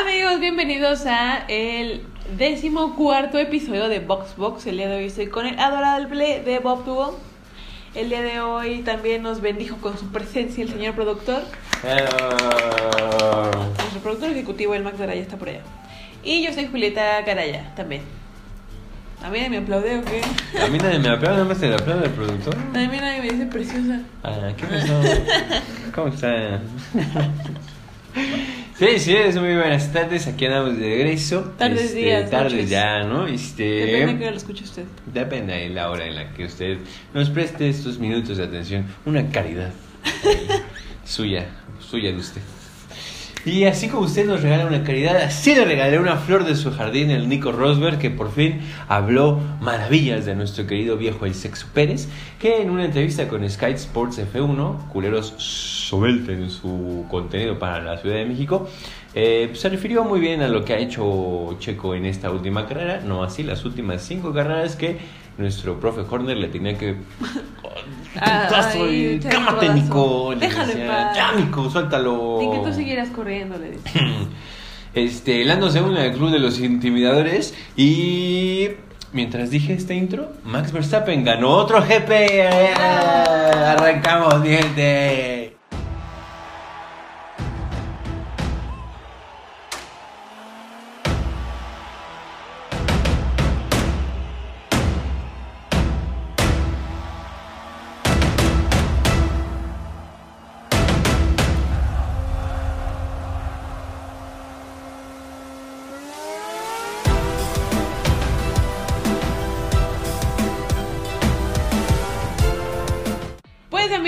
Amigos, bienvenidos a el décimo cuarto episodio de Box Box. El día de hoy estoy con el adorable de Bob Duo. El día de hoy también nos bendijo con su presencia el señor productor. Hello. Nuestro productor ejecutivo, el Max Araya, está por allá. Y yo soy Julieta Caraya, también. A mí nadie me aplaude o qué. A mí nadie me aplaude, nada más se le aplaude al productor. A mí nadie me dice preciosa. Ah, ¿qué pasó? ¿Cómo está? Sí, sí, es muy buenas tardes, aquí andamos de regreso. Tardes, Este, días, Tardes noches. ya, ¿no? Este, Depende de que lo escuche usted. Depende de la hora en la que usted nos preste estos minutos de atención. Una caridad eh, suya, suya de usted. Y así como usted nos regala una caridad, así le regalé una flor de su jardín, el Nico Rosberg, que por fin habló maravillas de nuestro querido viejo El Sexo Pérez, que en una entrevista con Sky Sports F1, culeros suelten su contenido para la Ciudad de México, eh, se refirió muy bien a lo que ha hecho Checo en esta última carrera, no así las últimas cinco carreras que nuestro profe Horner le tenía que... Ah, Putazo ay, y rodazo. Nico. le Déjalo en decía, paz. Ya, Nico, suéltalo. Ni que tú siguieras corriendo, le. Este, Lando se une al club de los intimidadores y mientras dije este intro, Max Verstappen ganó otro GP. ¡Eh! Arrancamos, mi gente.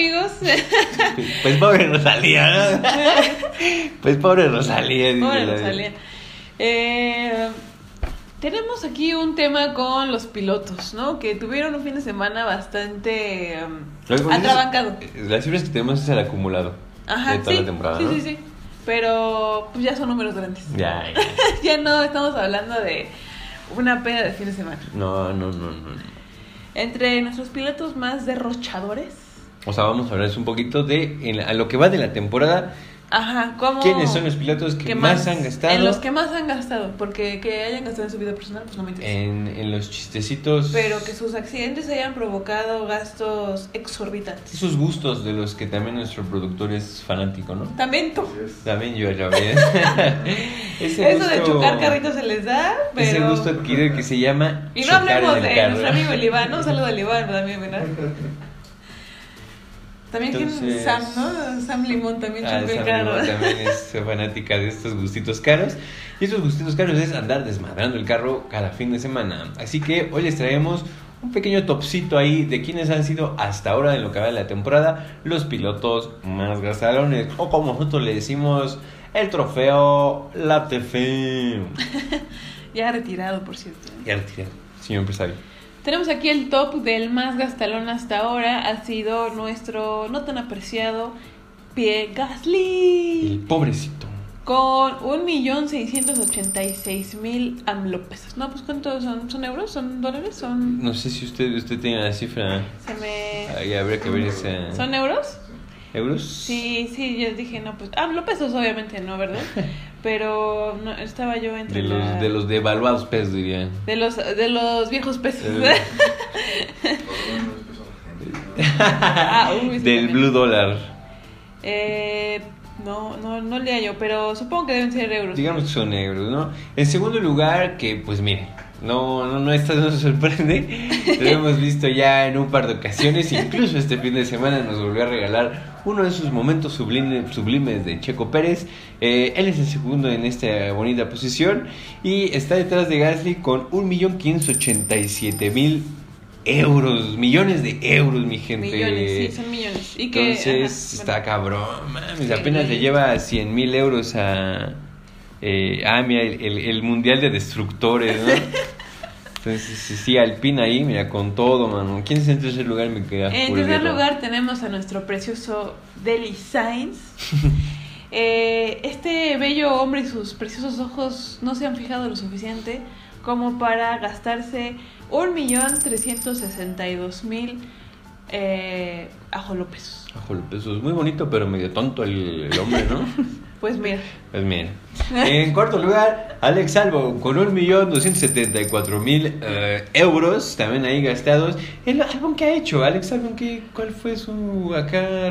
Amigos, Pues pobre Rosalía, ¿no? Pues pobre Rosalía. la- Rosalía. Eh, tenemos aquí un tema con los pilotos, ¿no? Que tuvieron un fin de semana bastante um, atrabancado. Las cifras que tenemos es el acumulado Ajá, de toda sí, la temporada. sí, ¿no? sí, sí. Pero pues ya son números grandes. Ya, ya. ya no estamos hablando de una pena de fin de semana. No, no, no, no. Entre nuestros pilotos más derrochadores. O sea, vamos a hablar un poquito de en la- a lo que va de la temporada. Ajá, ¿cómo? ¿Quiénes son los pilotos que, más, han gastado En los que más han gastado. Porque que hayan gastado en su vida personal, pues no me interesa. en, en los chistecitos? Pero que sus accidentes hayan provocado gastos exorbitantes. Esos gustos de los que también nuestro productor es fanático, ¿no? También tú. También yo ya ves. Ese Eso de gusto- chocar carritos se les da, pero... Ese gusto adquirido que se llama Y no hablemos de nuestro amigo el Iván, ¿no? Un saludo al Iván también, ¿verdad? También que Entonces- Sam, ¿no? Sam Limón también Ah, chocó el Sam carro. Limón también es fanática de estos gustitos caros. Y estos gustitos caros es andar desmadrando el carro cada fin de semana. Así que hoy les traemos un pequeño topcito ahí de quienes han sido hasta ahora en lo que va de la temporada los pilotos más gastalones. O como nosotros le decimos, el trofeo Latifi. Ya retirado, por cierto. Ya retirado, señor empresario. Tenemos aquí el top del más gastalón hasta ahora. Ha sido nuestro no tan apreciado Pierre El Gasly. pobrecito. Con 1.686.000 AMLO pesos. No, pues ¿cuántos son? ¿Son euros? ¿Son dólares? ¿Son...? No sé si usted, usted tiene la cifra. Se me... Ahí habría que ver esa. ¿Son euros? ¿Euros? Sí, sí, yo dije, no, pues... AMLO pesos obviamente no, ¿verdad? Pero no, estaba yo entre De la- los, de los devaluados pesos, dirían. De los, de los viejos pesos. Eh. Ah, uy, sí, Del también. blue dollar. Eh, no, no, no lea yo, pero supongo que deben ser euros. Digamos que son euros, ¿no? En segundo lugar, que pues mire, no, no, no, esta no nos sorprende. Lo hemos visto ya en un par de ocasiones. Incluso este fin de semana nos volvió a regalar uno de sus momentos sublime- sublimes de Checo Pérez. Eh, él es el segundo en esta bonita posición. Y está detrás de Gasly con 1.587.000 euros. Millones de euros, mi gente. Millones, sí, son millones. Y que, Entonces ajá, está bueno. cabrón, mames. Sí. Apenas le lleva 100 mil euros a. eh, ah, mira, el, el- el mundial de destructores, ¿no? Entonces, sí, sí, Alpina ahí, mira, con todo, mano. ¿Quién es en tercer lugar? Me queda En tercer lugar tenemos a nuestro precioso Deli Sainz. Eh, este bello hombre y sus preciosos ojos no se han fijado lo suficiente como para gastarse 1.362.000 eh, ajolopesos. Ajo, el peso es muy bonito, pero medio tonto el, el hombre, ¿no? Pues mira. Pues mira. En cuarto lugar, Alex Albo con 1.274.000 eh, euros también ahí gastados. El álbum que ha hecho, Alex Albon, ¿qué, ¿cuál fue su acá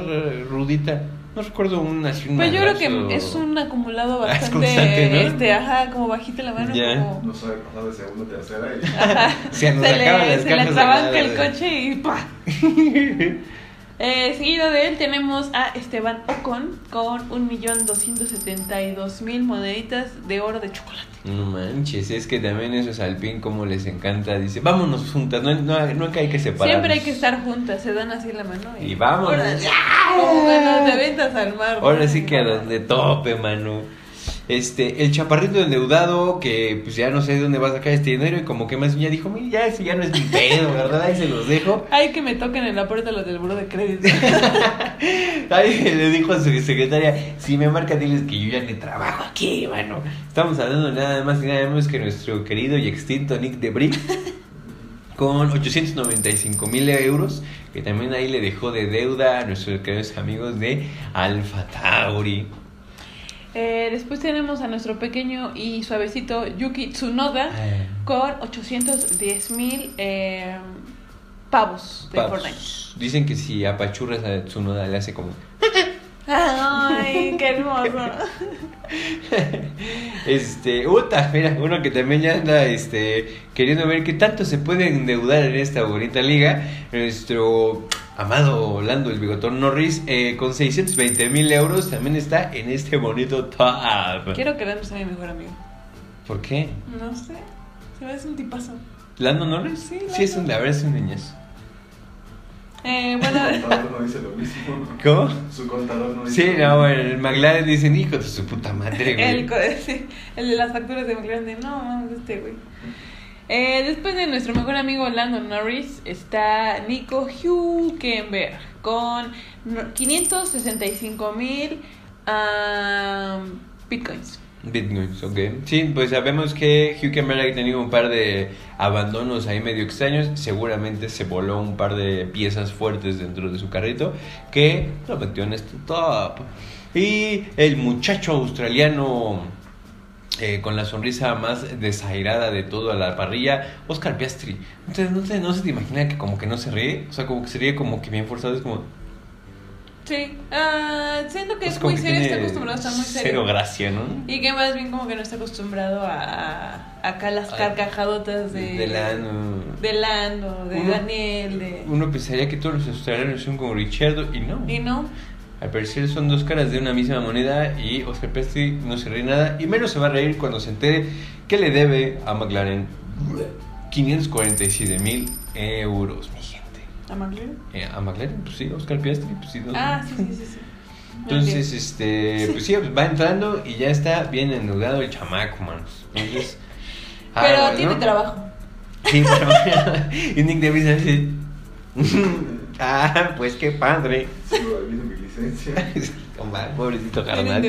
rudita? No recuerdo un así un Pues yo creo que es un acumulado Ah, es bastante, constante, ¿no? este, ajá, como bajita la mano, Ya. como... No sabe pasar de segunda a tercera y Ajá. Se le, se le atrabanca el coche y ¡pa! Eh, seguido de él tenemos a Esteban Ocon con 1.272.000 moneditas de oro de chocolate. No manches, es que también esos Alpine como les encanta. Dice, vámonos juntas, no, no, nunca hay que separarnos. Siempre hay que estar juntas, se dan así la mano y, Y vámonos. Como cuando te aventas al mar. Ahora sí que a donde tope, mano. Este, el chaparrito endeudado que pues ya no sé de dónde va a sacar este dinero y como que más ya dijo, mira, ya ese ya no es mi pedo, ¿verdad? Ahí se los dejo. Ay, que me toquen en la puerta los del buro de crédito. Ahí le dijo a su secretaria, si me marca diles que yo ya ni trabajo aquí, mano. Estamos hablando nada más y nada menos que nuestro querido y extinto Nick Debris con 895 mil euros que también ahí le dejó de deuda a nuestros queridos amigos de Alfa Tauri. Eh, después tenemos a nuestro pequeño y suavecito Yuki Tsunoda con 810.000 eh, pavos de Pavos. Fortnite. Dicen que si apachurras a Tsunoda le hace como... Ay, qué hermoso. Este, uta, mira, uno que también ya anda este, queriendo ver qué tanto se puede endeudar en esta bonita liga. Nuestro amado Lando, el bigotón Norris, eh, con 620 mil euros, también está en este bonito top. Quiero que Lando sea mi mejor amigo. ¿Por qué? No sé, se me hace un tipazo. ¿Lando Norris? Sí, sí es un, la verdad es un niñazo. Eh, su bueno, contador no dice lo mismo. ¿Cómo? Su contador no dice Sí, no, mismo. el McLaren dicen, hijo de su puta madre, güey. el de las facturas de McLaren de no, mames, este güey. Eh, después de nuestro mejor amigo Lando Norris está Nico Hülkenberg con no- 565 mil bitcoins. Bitcoins, ok. Sí, pues sabemos que Hülkenberg ha tenido un par de abandonos ahí medio extraños. Seguramente se voló un par de piezas fuertes dentro de su carrito que lo metió en este top. Y el muchacho australiano eh, con la sonrisa más desairada de toda la parrilla, Oscar Piastri. Entonces, no, se- no se te imagina que como que no se ríe, o sea, como que se ríe como que bien forzado, es como... Sí, ah, siento que es, como muy que serio, está acostumbrado a estar muy Cero serio. gracia, ¿no? Y que más bien como que no está acostumbrado a, a- acá las carcajadotas de... de Lando. De Lando, de Uno- Daniel, de... Uno pensaría que todos los australianos son como Richardo y no. Y no, Al parecer son dos caras de una misma moneda y Oscar Piastri no se ríe nada y menos se va a reír cuando se entere que le debe a McLaren 547 mil euros, mi gente. a McLaren. Eh, a McLaren, pues sí, Oscar Piastri, pues sí. Ah, sí, sí, sí, sí. Entonces, este, pues sí, va entrando y ya está bien endeudado el chamaco, manos. Entonces, Pero aguas, tiene ¿no? trabajo. Sí, pero y Nick Davis así. ah, pues qué padre. Mi licencia. Pobrecito carnal.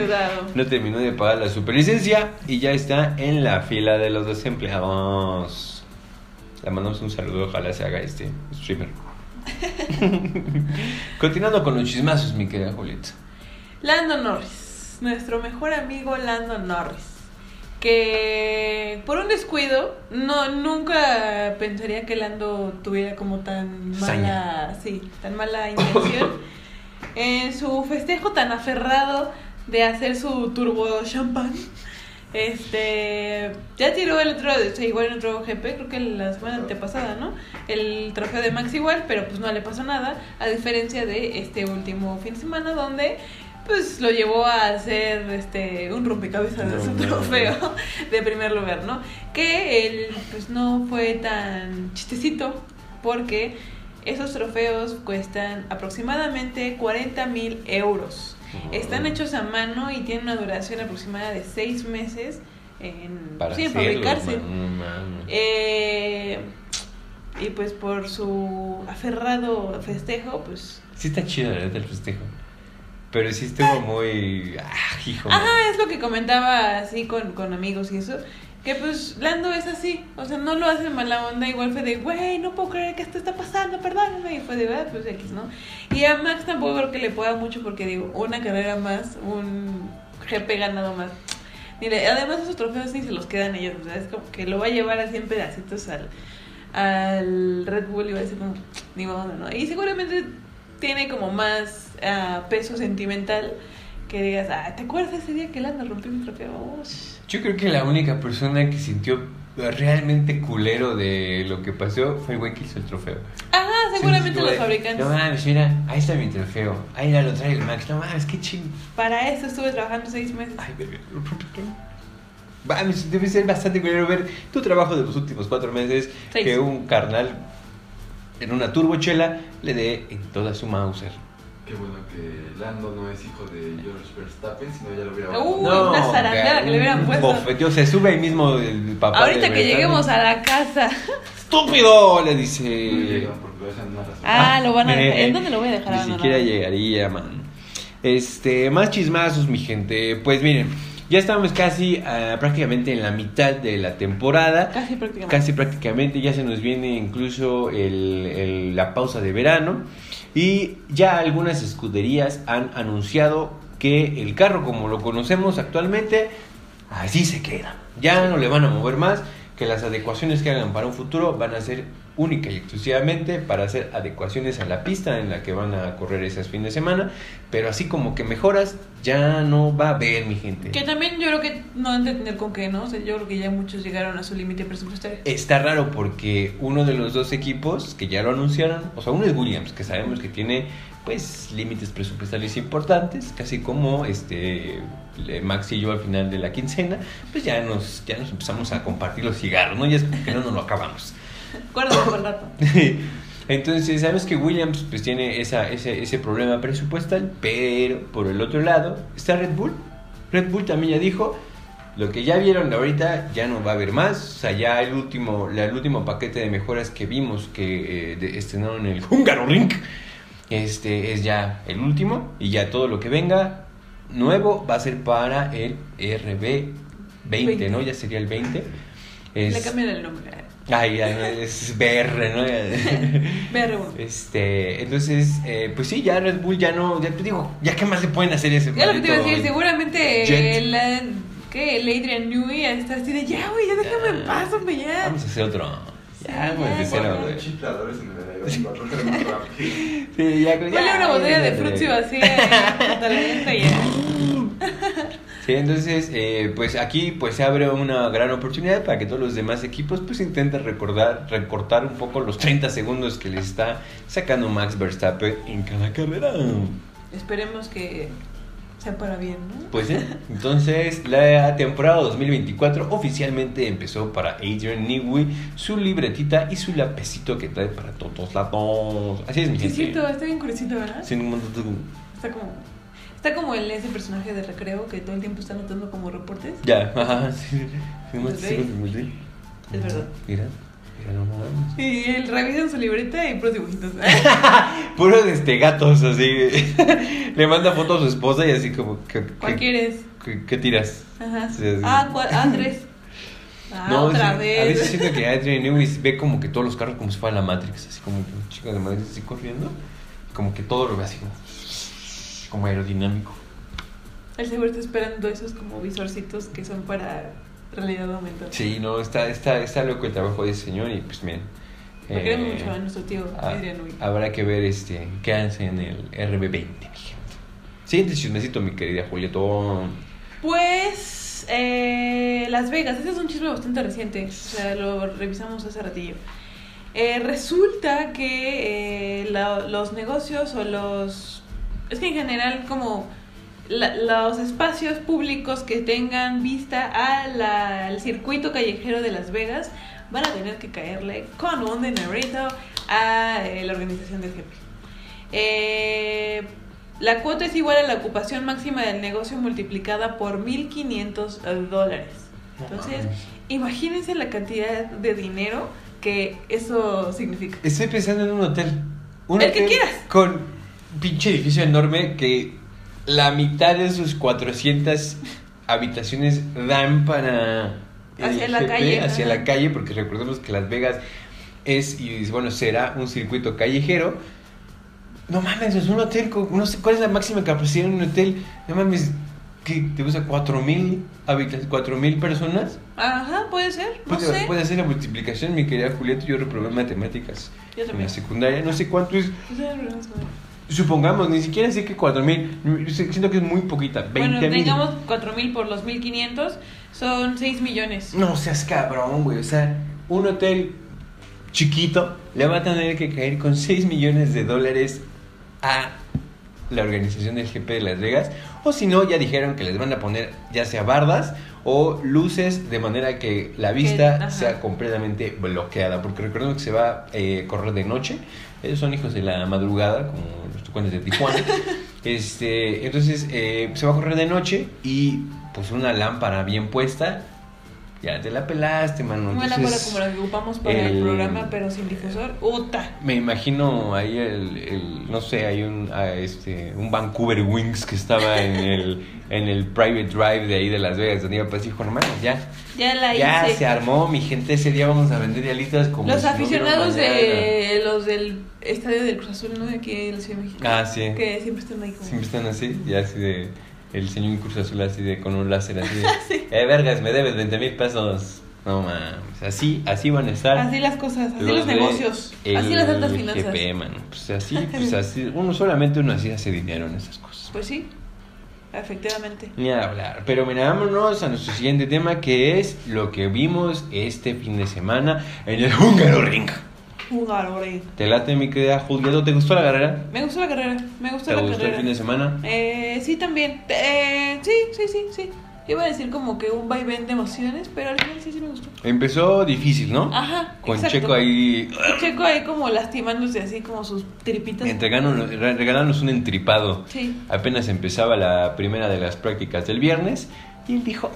No terminó de pagar la superlicencia y ya está en la fila de los desempleados. Le mandamos un saludo, ojalá se haga este streamer. Continuando con los chismazos, mi querida Julieta. Lando Norris, nuestro mejor amigo Lando Norris, que por un descuido, no nunca pensaría que Lando tuviera como tan mala, Saña. sí, tan mala intención. en su festejo tan aferrado de hacer su turbo champán. Este ya tiró el otro, igual en otro GP, creo que la semana antepasada, ¿no? El trofeo de Max igual, pero pues no le pasó nada, a diferencia de este último fin de semana donde pues lo llevó a hacer este un rompecabezas de su trofeo de primer lugar, ¿no? Que él pues no fue tan chistecito porque esos trofeos cuestan aproximadamente 40 mil euros. Están hechos a mano y tienen una duración aproximada de 6 meses en, Para sí, fabricarse. man. Eh, y pues por su aferrado festejo, pues... Sí está chido, la verdad, el festejo. Pero sí estuvo muy... Ah, hijo. Ajá, es lo que comentaba así con, con amigos y eso. Que pues Lando es así, o sea, no lo hace mala onda, igual fue de, güey, no puedo creer que esto está pasando, perdóname, y fue de, ah, pues X, ¿no? Y a Max tampoco creo que le pueda mucho porque digo, una carrera más, un GP ganado más. Mire, además esos trofeos ni se los quedan ellos, o sea, es como que lo va a llevar así en pedacitos al, al Red Bull y va a decir como, ni modo, ¿no? Y seguramente tiene como más ah, peso sentimental que digas, ah, ¿te acuerdas ese día que Lando rompió mi trofeo? Yo creo que la única persona que sintió realmente culero de lo que pasó fue el güey que hizo el trofeo. Ajá, seguramente Sí, los fabricantes. No mames, mira, ahí está mi trofeo. Ahí ya lo trae el Max. No mames, qué ching. Para eso estuve trabajando seis meses. Ay, bebé. Mames, debe ser bastante culero ver tu trabajo de los últimos cuatro meses. Seis. Que un carnal en una turbochela le dé en toda su Mauser. Qué bueno que Lando no es hijo de George Verstappen, sino ya lo hubiera Uh, abandonado. una zarandeada que le hubieran puesto. bofeteo, se sube ahí mismo el papá. Ahorita de que Verstappen. lleguemos a la casa. ¡Estúpido! Le No dice. llegan porque lo dejan. Ah, lo van a dejar. Eh, ¿En dónde lo voy a dejar Ni abandonado? siquiera llegaría, man. Este, más chismazos, mi gente. Pues miren, ya estamos casi ah, prácticamente en la mitad de la temporada. Casi prácticamente. Casi prácticamente ya se nos viene incluso el- el- la pausa de verano. Y ya algunas escuderías han anunciado que el carro como lo conocemos actualmente, así se queda. Ya no le van a mover más, que las adecuaciones que hagan para un futuro van a ser única y exclusivamente para hacer adecuaciones a la pista en la que van a correr esas fines de semana. Pero así como que mejoras, ya no va a haber, mi gente. Que también yo creo que no entender con qué, ¿no? O sea, yo creo que ya muchos llegaron a su límite presupuestario. Está raro porque uno de los dos equipos que ya lo anunciaron, o sea, uno es Williams, que sabemos que tiene pues límites presupuestarios importantes, casi como este Max y yo al final de la quincena, pues ya nos ya nos empezamos a compartir los cigarros, ¿no? Ya es como que no nos lo acabamos. Acuérdate por rato. Entonces, sabes que Williams pues tiene esa, ese, ese problema presupuestal, pero por el otro lado está Red Bull. Red Bull también ya dijo, lo que ya vieron ahorita ya no va a haber más. O sea, ya el último, la- el último paquete de mejoras que vimos que eh, de- estrenaron en el Hungaroring, este es ya el último. Y ya todo lo que venga nuevo va a ser para el RB20, ¿no? Ya sería el 20. Es- Le cambian el nombre. Ay, ay, es BR, ¿no? BR1. Este, entonces, eh, pues sí, ya Red Bull ya no, ya te digo, ya qué más le pueden hacer a ese Ya lo que te iba a decir, seguramente el, ¿qué? el Adrian Newey está así de ya, güey, ya déjame en paz, hombre, ya. Vamos a hacer otro. Ya, ya, pues, de cero, güey. Sí, ya, Huele ya, una botella de ya, frutzi ya. vacía y junto a la lenta y ya. Sí, entonces, eh, pues aquí pues se abre una gran oportunidad para que todos los demás equipos pues intenten recordar, recortar un poco los 30 segundos que le está sacando Max Verstappen en cada carrera. Esperemos que sea para bien, ¿no? Pues sí, entonces la temporada 2024 oficialmente empezó para Adrian Newey, su libretita y su lapecito que trae para todos lados. Así es, mi Sí, gente. está bien curiosito, ¿verdad? Sin un montón de- Está como. Está como el, ese personaje de recreo que todo el tiempo está anotando como reportes. Ya, ajá, sí. sí. Es verdad. Mira. Y él revisa en su libreta y puros dibujitos. Puros este, gatos, así. Le manda fotos a su esposa y así como. ¿Qué, ¿Cuál qué- quieres? qué- qué tiras? Ajá. Sí. Ah, ¿cuál? Ah, tres. Ah, No, otra sí, vez. A veces siento que Adrian Newey ve como que todos los carros como si fuera la Matrix, así como que un chico de Matrix así corriendo. Como que todo lo ve así como, como aerodinámico. El seguro está esperando esos como visorcitos que son para realidad aumentada. Sí, no, está, está, está loco el trabajo de ese señor y pues. Lo queremos eh, mucho a nuestro tío ah, Adrián Nui. habrá que ver este qué hace en el RB20, mi gente. Siguiente chismecito, mi querida Julietón. Pues eh, Las Vegas, ese es un chisme bastante reciente, o sea, lo revisamos hace ratillo. Eh, resulta que eh, la- los negocios o los... Es que en general como la- los espacios públicos que tengan vista a la- al circuito callejero de Las Vegas van a tener que caerle con un dinerito a eh, la organización del GP. Eh, la cuota es igual a la ocupación máxima del negocio multiplicada por 1.500 dólares. Entonces, imagínense la cantidad de dinero que eso significa. Estoy pensando en un hotel. Un El que quieras. Con pinche edificio enorme que la mitad de sus 400 habitaciones dan para el Hacia la GP, calle, hacia ajá. la calle, porque recordemos que Las Vegas es y bueno será un circuito callejero. No mames, es un hotel con no sé cuál es la máxima capacidad de un hotel. No mames, ¿qué? ¿Te gusta 4000 habitantes, 4000 personas? Ajá, puede ser, no Puede, sé. puede hacer la multiplicación, mi querida Julieta. Yo reprobé matemáticas Yo en la secundaria. No sé cuánto es. Supongamos, ni siquiera sé que 4000. Siento que es muy poquita. 20 Bueno, tengamos 4000 por los 1500, son 6 millones. No seas cabrón, güey. O sea, un hotel chiquito le va a tener que caer con 6 millones de dólares a la organización del GP de Las Vegas. O si no, ya dijeron que les van a poner ya sea bardas o luces de manera que la vista sea completamente bloqueada. Porque recordemos que se va a eh, correr de noche. Ellos son hijos de la madrugada, como los tucanes de Tijuana. este, entonces, eh, se va a correr de noche y pues una lámpara bien puesta. Ya te la pelaste, mano. Una lámpara como la que ocupamos para el, el- programa, pero sin difusor. ¡Uta! Me imagino ahí el, el- no sé, hay un, ah, este, un Vancouver Wings que estaba en el, en el private drive de ahí de Las Vegas, donde iba pues dijo, hermano, ya, Ya la ya hice. se armó, mi gente, ese día vamos a vender alitas como Los si aficionados mañana". de los del estadio del Cruz Azul, ¿no? De aquí en la Ciudad de México. Ah, sí. Que siempre están ahí como. Siempre están así, ya así de, el señor Cruz Azul así de, con un láser así de, Sí. eh, vergas, me debes 20 mil pesos. No mames, así, así van a estar. Así las cosas, así los, de negocios, así las altas finanzas. GP, mano. Pues así, pues así, uno solamente uno así hace dinero en esas cosas. Pues sí, efectivamente. Ni a hablar. Pero mira, vámonos a nuestro siguiente tema que es lo que vimos este fin de semana en el Húngaro Ring. Jugar ahora ahí. ¿Te late mi querida Julieta? ¿Te gustó la carrera? Me gustó la carrera, me gustó ¿Te la gustó el carrera. fin de semana? Eh, sí, también. Eh, sí, sí, sí, sí. Iba a decir como que un vaivén de emociones, pero al final sí, sí me gustó. Empezó difícil, ¿no? Ajá. Con exacto. Checo ahí Checo ahí como lastimándose así como sus tripitas. entregándonos, re- regalándonos un entripado. Sí. Apenas empezaba la primera de las prácticas del viernes y él dijo,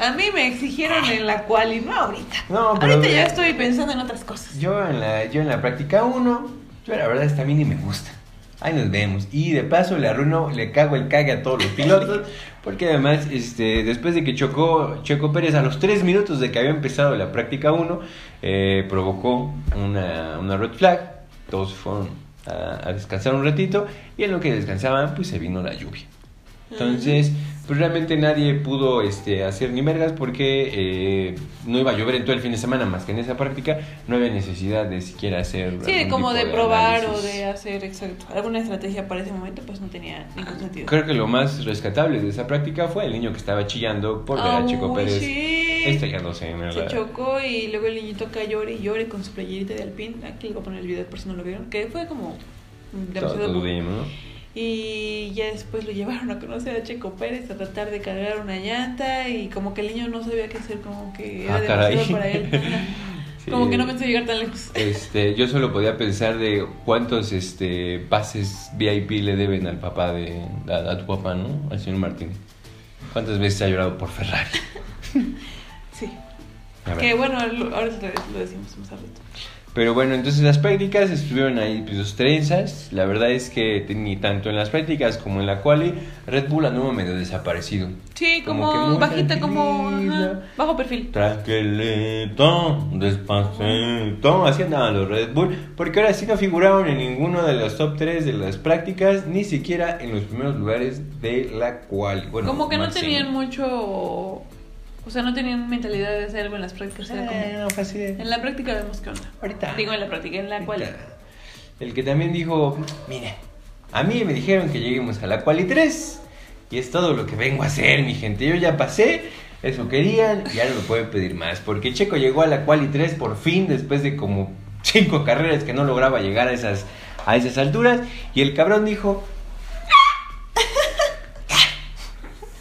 A mí me exigieron en la cual y no ahorita. No, pero- Ahorita ya estoy pensando en otras cosas. Yo en la, yo en la práctica 1, yo la verdad esta a mí ni me gusta. Ahí nos vemos. Y de paso le arruino, le cago el cague a todos los pilotos. Porque además, este, después de que chocó Checo Pérez a los 3 minutos de que había empezado la práctica 1, eh, provocó una, una red flag. Todos fueron a, a descansar un ratito. Y en lo que descansaban, pues se vino la lluvia. Entonces, pues realmente nadie pudo este, hacer ni vergas porque eh, no iba a llover en todo el fin de semana más que en esa práctica. No había necesidad de siquiera hacer. Sí, como de probar o de hacer exacto alguna estrategia para ese momento, pues no tenía ningún sentido. Creo que lo más rescatable de esa práctica fue el niño que estaba chillando por ver a Chico Pérez sí. estrellándose en el. Se chocó y luego el niñito llore y llore con su playerita de alpin. Aquí les voy a poner el video por si no lo vieron. Que fue como demasiado Todo poco. bien, ¿no? Y ya después lo llevaron a conocer a Checo Pérez a tratar de cargar una llanta y como que el niño no sabía qué hacer, como que era Ah, demasiado caray. para él. Sí. Como que no pensó llegar tan lejos. Este, yo solo podía pensar de cuántos este pases VIP le deben al papá de a, a tu papá, ¿no? Al señor Martín. ¿Cuántas veces ha llorado por Ferrari? Sí. Que bueno, ahora lo, lo decimos más al rato. Pero bueno, entonces las prácticas estuvieron ahí pues, dos trenzas. La verdad es que ni tanto en las prácticas como en la quali, Red Bull anduvo medio desaparecido. Sí, Como bajita, como ajá, bajo perfil. Tranquilito, despacito. Así andaban los Red Bull. Porque ahora sí no figuraron en ninguno de los top 3 de las prácticas, ni siquiera en los primeros lugares de la quali. Bueno, como que no tenían mucho. O sea, no tenían mentalidad de hacer algo en las prácticas. Era como, Eh, no, fue así de- en la práctica vemos qué onda. Ahorita. Digo, en la práctica, en la cual. El que también dijo, mire, a mí me dijeron que lleguemos a la quali 3 y es todo lo que vengo a hacer, mi gente. Yo ya pasé, eso querían, y ya no me pueden pedir más. Porque Checo llegó a la quali 3 por fin, después de como 5 carreras que no lograba llegar a esas, a esas alturas. Y el cabrón dijo,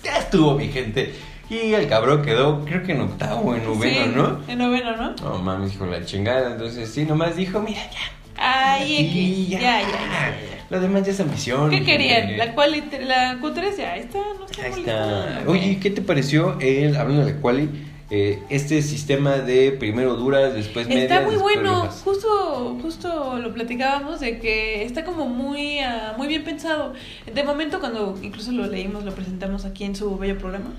ya estuvo, mi gente. Y el cabrón quedó, creo que en octavo, en noveno, Sí, ¿no? En noveno, ¿no? No mames, hijo la chingada. Entonces, sí, nomás dijo, mira, ya. Ay, Aquí. Ya, ya, ya. ya. Lo demás ya es ambición. ¿Qué querían? La, cual, la Q3 ya está, no está Ahí está. Oye, ¿qué te pareció, el, hablando de la quali, eh, este sistema de primero duras, después medias? Está muy bueno, justo, justo lo platicábamos de que está como muy, ah, muy bien pensado. De momento cuando incluso lo leímos, lo presentamos aquí en su bello programa,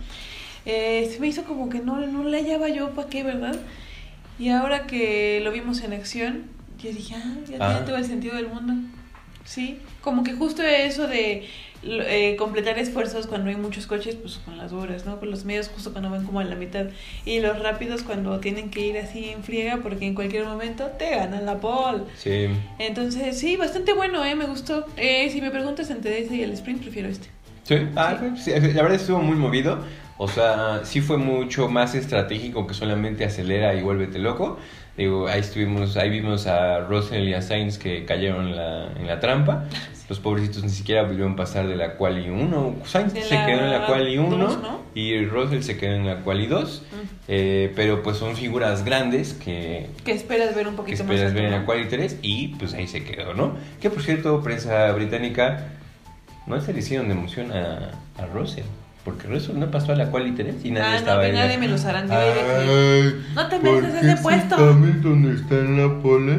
eh, se me hizo como que no, no le hallaba yo para qué, ¿verdad? Y ahora que lo vimos en acción, yo dije, ah, ya Ah. tiene todo el sentido del mundo. Sí, como que justo eso de eh, completar esfuerzos cuando hay muchos coches, pues con las duras, ¿no? Con los medios justo cuando van como a la mitad. Y los rápidos cuando tienen que ir así en friega porque en cualquier momento te ganan la pole. Sí. Entonces, sí, bastante bueno, ¿eh? Me gustó. Eh, si me preguntas entre ese y el sprint, prefiero este. Sí, ah, sí, la verdad estuvo muy movido. O sea, sí fue mucho más estratégico que solamente acelera y vuélvete loco. Digo, ahí estuvimos, ahí vimos a Russell y a Sainz que cayeron en la, en la trampa. Los pobrecitos ni siquiera pudieron pasar de la quali 1. Sainz se quedó en la quali 1 dos, ¿no? y Russell se quedó en la quali 2. Eh, pero pues son figuras grandes que, Que esperas ver un que poquito más. esperas ver en la quali 3 y pues ahí se quedó, ¿no? Que por cierto, prensa británica no se le hicieron de emoción a, a Russell. Porque Russell no pasó a la quali 3 y nadie Ah, no, estaba que ahí. nadie me zarandeó que- Ay, No te ¿por mereces qué ese si puesto. Hamilton está en la pole,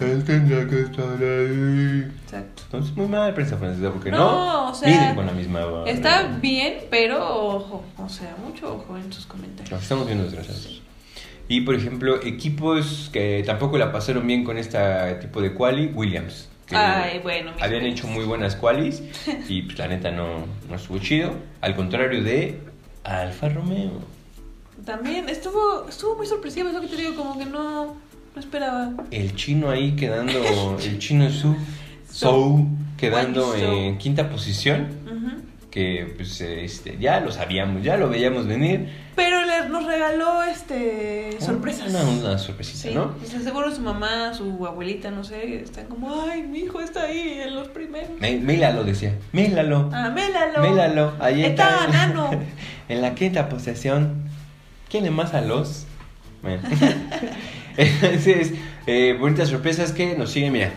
él tendría que estar ahí. Exacto. Entonces, muy mal prensa francesa, porque no, No, o sea, miden con la misma. Está bien, pero ojo, o sea, mucho ojo en sus comentarios. Lo estamos viendo desgraciados. Y por ejemplo, equipos que tampoco la pasaron bien con este tipo de quali, Williams. Que Ay, bueno, mis Habían hecho muy buenas qualis y pues, la neta no, no estuvo chido. Al contrario de Alfa Romeo. También estuvo estuvo muy sorpresivo, es lo que te digo, como que no, no esperaba. El chino ahí quedando, el chino Su, Sou quedando en quinta posición. Que pues este, ya lo sabíamos, ya lo veíamos venir. Pero le, nos regaló este sorpresas. Una, una sorpresita, Sí, ¿no? sea, seguro su mamá, su abuelita, no sé, están como, ay, mi hijo está ahí en los primeros. Me- Mélalo decía, Mélalo. Ah, mélalo. Mélalo, ahí Está está. ganando. en la quinta posesión. ¿Quién le más a los? Bueno. Entonces, eh, bonitas sorpresas que nos siguen, mira.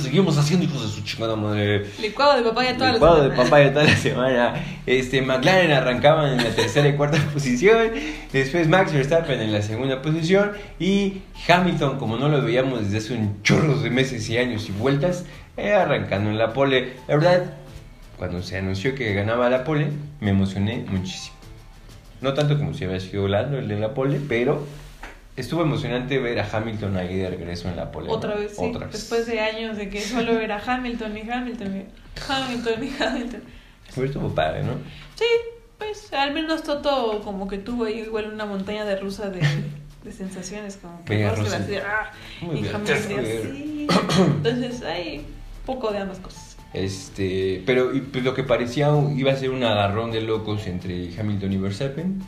Seguimos haciendo hijos de su chingada madre. Licuado de papaya toda Licuado la de semana. papaya toda la semana. Este, McLaren arrancaban en la tercera y cuarta posición. Después Max Verstappen en la segunda posición. Y Hamilton, como no lo veíamos desde hace un chorro de meses y años y vueltas, eh, arrancando en la pole. La verdad, cuando se anunció que ganaba la pole, me emocioné muchísimo. No tanto como si hubiera sido Lando el de la pole, pero estuvo emocionante ver a Hamilton ahí de regreso en la. ¿no? Otra vez, sí. Otra vez. Después de años de que solo era Hamilton y Hamilton y Hamilton y Hamilton. Pero estuvo padre, ¿no? Sí, pues al menos Toto como que tuvo ahí igual una montaña de rusa de, de sensaciones, como que Russell. así, ah, Muy y bien, Hamilton así. Entonces hay poco de ambas cosas. Este, pero pues, lo que parecía iba a ser un agarrón de locos entre Hamilton y Verstappen.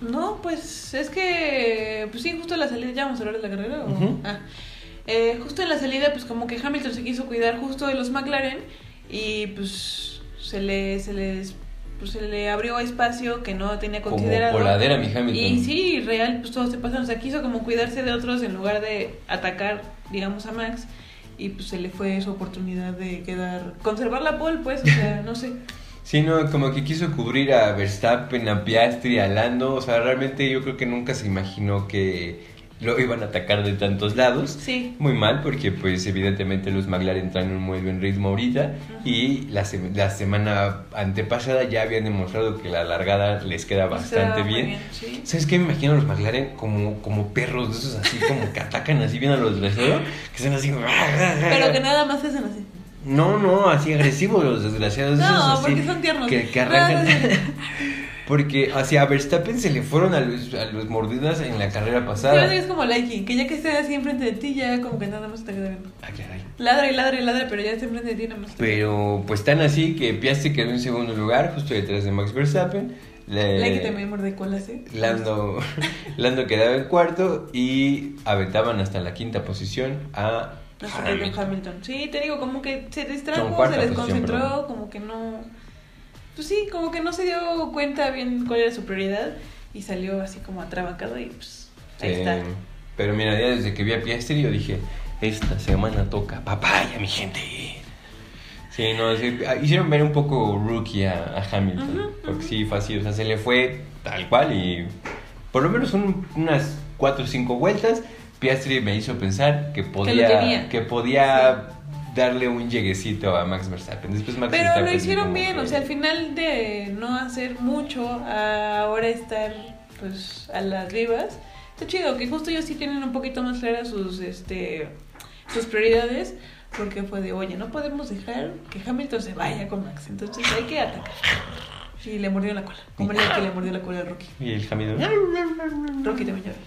No, pues es que, pues sí, justo en la salida, ¿ya vamos a hablar de la carrera? o? Ah. Eh, justo en la salida, pues como que Hamilton se quiso cuidar justo de los McLaren y pues se le, se les, pues, se le abrió espacio que no tenía Como considerado. coladera, mi Hamilton. Y sí, real, pues todos se pasaron, o sea, quiso como cuidarse de otros en lugar de atacar, digamos, a Max. Y pues se le fue su oportunidad de quedar, conservar la pole, pues, o sea, no sé. Sí, no, como que quiso cubrir a Verstappen, a Piastri, a Lando. O sea, realmente yo creo que nunca se imaginó que lo iban a atacar de tantos lados. Sí, Muy mal, porque pues evidentemente los McLaren traen un muy buen ritmo ahorita. Y la, se- la semana antepasada ya habían demostrado que la largada les queda bastante bien. bien, sí. ¿Sabes qué? Me imagino a los McLaren como, como perros de esos así, como que atacan así bien a los desgraciados. Que son así. pero que nada más hacen así. No, no, así agresivos los desgraciados. No, esos así, porque son tiernos. Que, que arrancan. porque hacia Verstappen se le fueron a los, a los mordidas en la carrera Sí, pasada. es como Likey, que ya que esté así enfrente de ti, ya como que nada más te queda viendo. Ah, caray. Ladra y ladra y ladra, pero ya está enfrente de ti, nada más. Pero pues tan así que Piastri quedó en segundo lugar, justo detrás de Max Verstappen. Le- Likey también muerde colas, ¿eh? Lando, Lando quedaba en cuarto y aventaban hasta la quinta posición a Querido Hamilton. Hamilton. Sí, te digo, como que se No, distrajo, cuarta se desconcentró, como que no. Pues sí, como que no se dio cuenta bien cuál era su prioridad y salió así como atrabacado y pues ahí está. Pero mira, ya desde que vi a Piastri yo dije, esta semana toca papaya, mi gente. Sí, no, sí, ah, hicieron ver un poco rookie a, a Hamilton. Ujú, porque ujú. sí, fue así, o sea, se le fue tal cual y por lo menos un- unas 4 o 5 vueltas, Piastri me hizo pensar que podía, tenía. que podía darle un lleguecito a Max Verstappen. Después Max Pero Verstappen lo hicieron bien, que- o sea, al final de no hacer mucho, a ahora estar pues a las vivas, está chido, que justo ellos sí tienen un poquito más claras sus este sus prioridades porque fue de, oye, no podemos dejar que Hamilton se vaya con Max, entonces hay que atacar. Y le mordió la cola, como el que le mordió la cola a Rocky. Y el Hamilton. Rocky también llora.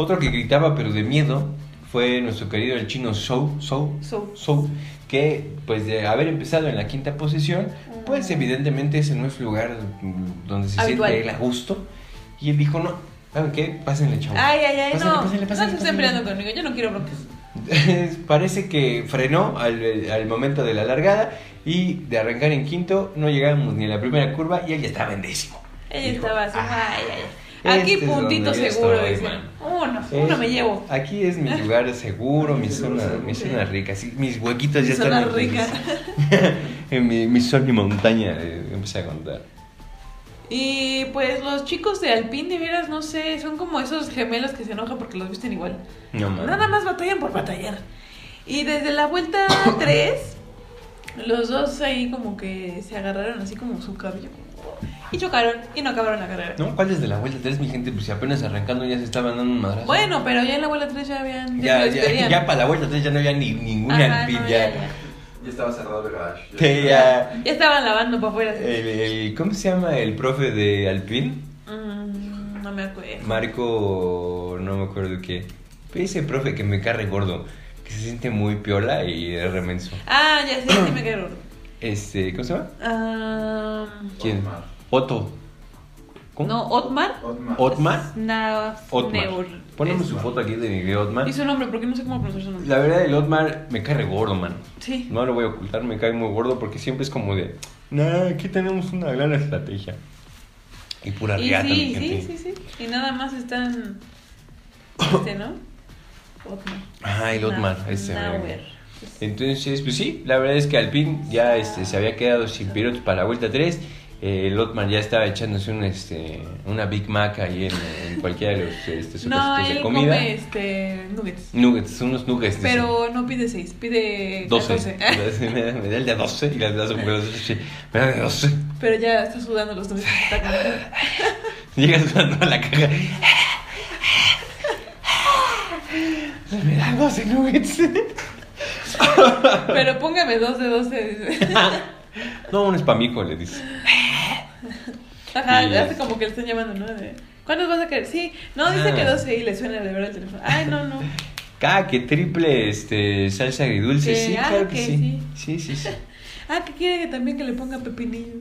Otro que gritaba pero de miedo fue nuestro querido el chino Zhou, Zhou, So, Zhou, que pues de haber empezado en la quinta posición, pues evidentemente ese no es lugar mm, donde se Habitual. siente él a gusto. Y él dijo, no, ¿saben qué? Pásenle, chavo. ay, ay, ay, Pásenle, no, pásenle, no pásenle, se estén peleando conmigo, yo no quiero broncas. Parece que frenó al, al momento de la largada y de arrancar en quinto no llegábamos ni a la primera curva y él ya estaba en décimo. Dijo, estaba así, "Ah, ay, ay, ay. Aquí este es puntito seguro, dice. man". Uno, Es- uno me llevo. Aquí es mi lugar seguro, mi zona, mi zona rica. sí, mis huequitos Mi ya zona están. rica. en mi, mi zona y montaña eh, empecé a contar. Y pues los chicos de Alpine, de veras, no sé, son como esos gemelos que se enojan porque los visten igual. No. Nada más batallan por batallar. Y desde la vuelta 3, los dos ahí como que se agarraron así como su cabello. Y chocaron y no acabaron la carrera. ¿No? ¿Cuál es de la vuelta 3, mi gente? Pues si apenas arrancando ya se estaban dando un madrazo. Bueno, pero ya en la vuelta 3 ya habían... ya, ya, ya para la vuelta 3 ya no había ni, ninguna Ajá, no, ya. ya, ya. Ya estaba cerrado el garage. Sí, ya. Ya estaban lavando para afuera. El, el- ¿Cómo se llama el profe de Alpine? Mm, no me acuerdo. Marco, no me acuerdo qué. Ese profe que me carre gordo, que se siente muy piola y es remenso. Ah, ya sé, sí me quedo. Este, ¿cómo se llama? Ah, ¿Quién? Otmar. Otto. ¿Cómo? no, Otmar. Otmar. Otmar. Otmar. Ponemos su foto aquí de Otmar. Y su nombre, porque no sé cómo pronunciar su nombre. La verdad, el Otmar me cae re gordo, man. Sí. No lo voy a ocultar, me cae muy gordo porque siempre es como de, nah, aquí tenemos una gran estrategia. Y pura Y riata, sí, sí, sí, sí. Y nada más están. Este, ¿no? Otmar. Ah, el Otmar, Na- ese. Nauer. Entonces, pues sí, la verdad es que Alpine ya este, se había quedado sin pilotos para la vuelta 3. Eh, el Otmar ya estaba echándose un, este, una Big Mac ahí en, en cualquiera de los este, No, él de comida. come este, nuggets. Nuggets, unos nuggets. Pero no pide 6, pide 12. 14. me, da, me da el de 12 y las das Me da de 12. Pero ya está sudando los nuggets. Está comiendo. Llegas dando a la caja. Me da 12 nuggets. Pero póngame 2 de 12. dice. No, un es pa' mi hijo, le dice. Ajá, Y hace es- como que le están llamando, ¿no? De, ¿Cuántos vas a querer? Sí, no, dice Ah. que 12 y le suena de verdad el teléfono. Ay, no, no. Ah, que triple este, salsa agridulce. Sí, ah, claro que, que sí. Sí, sí, sí. Ah, que quiere que también que le ponga pepinillo.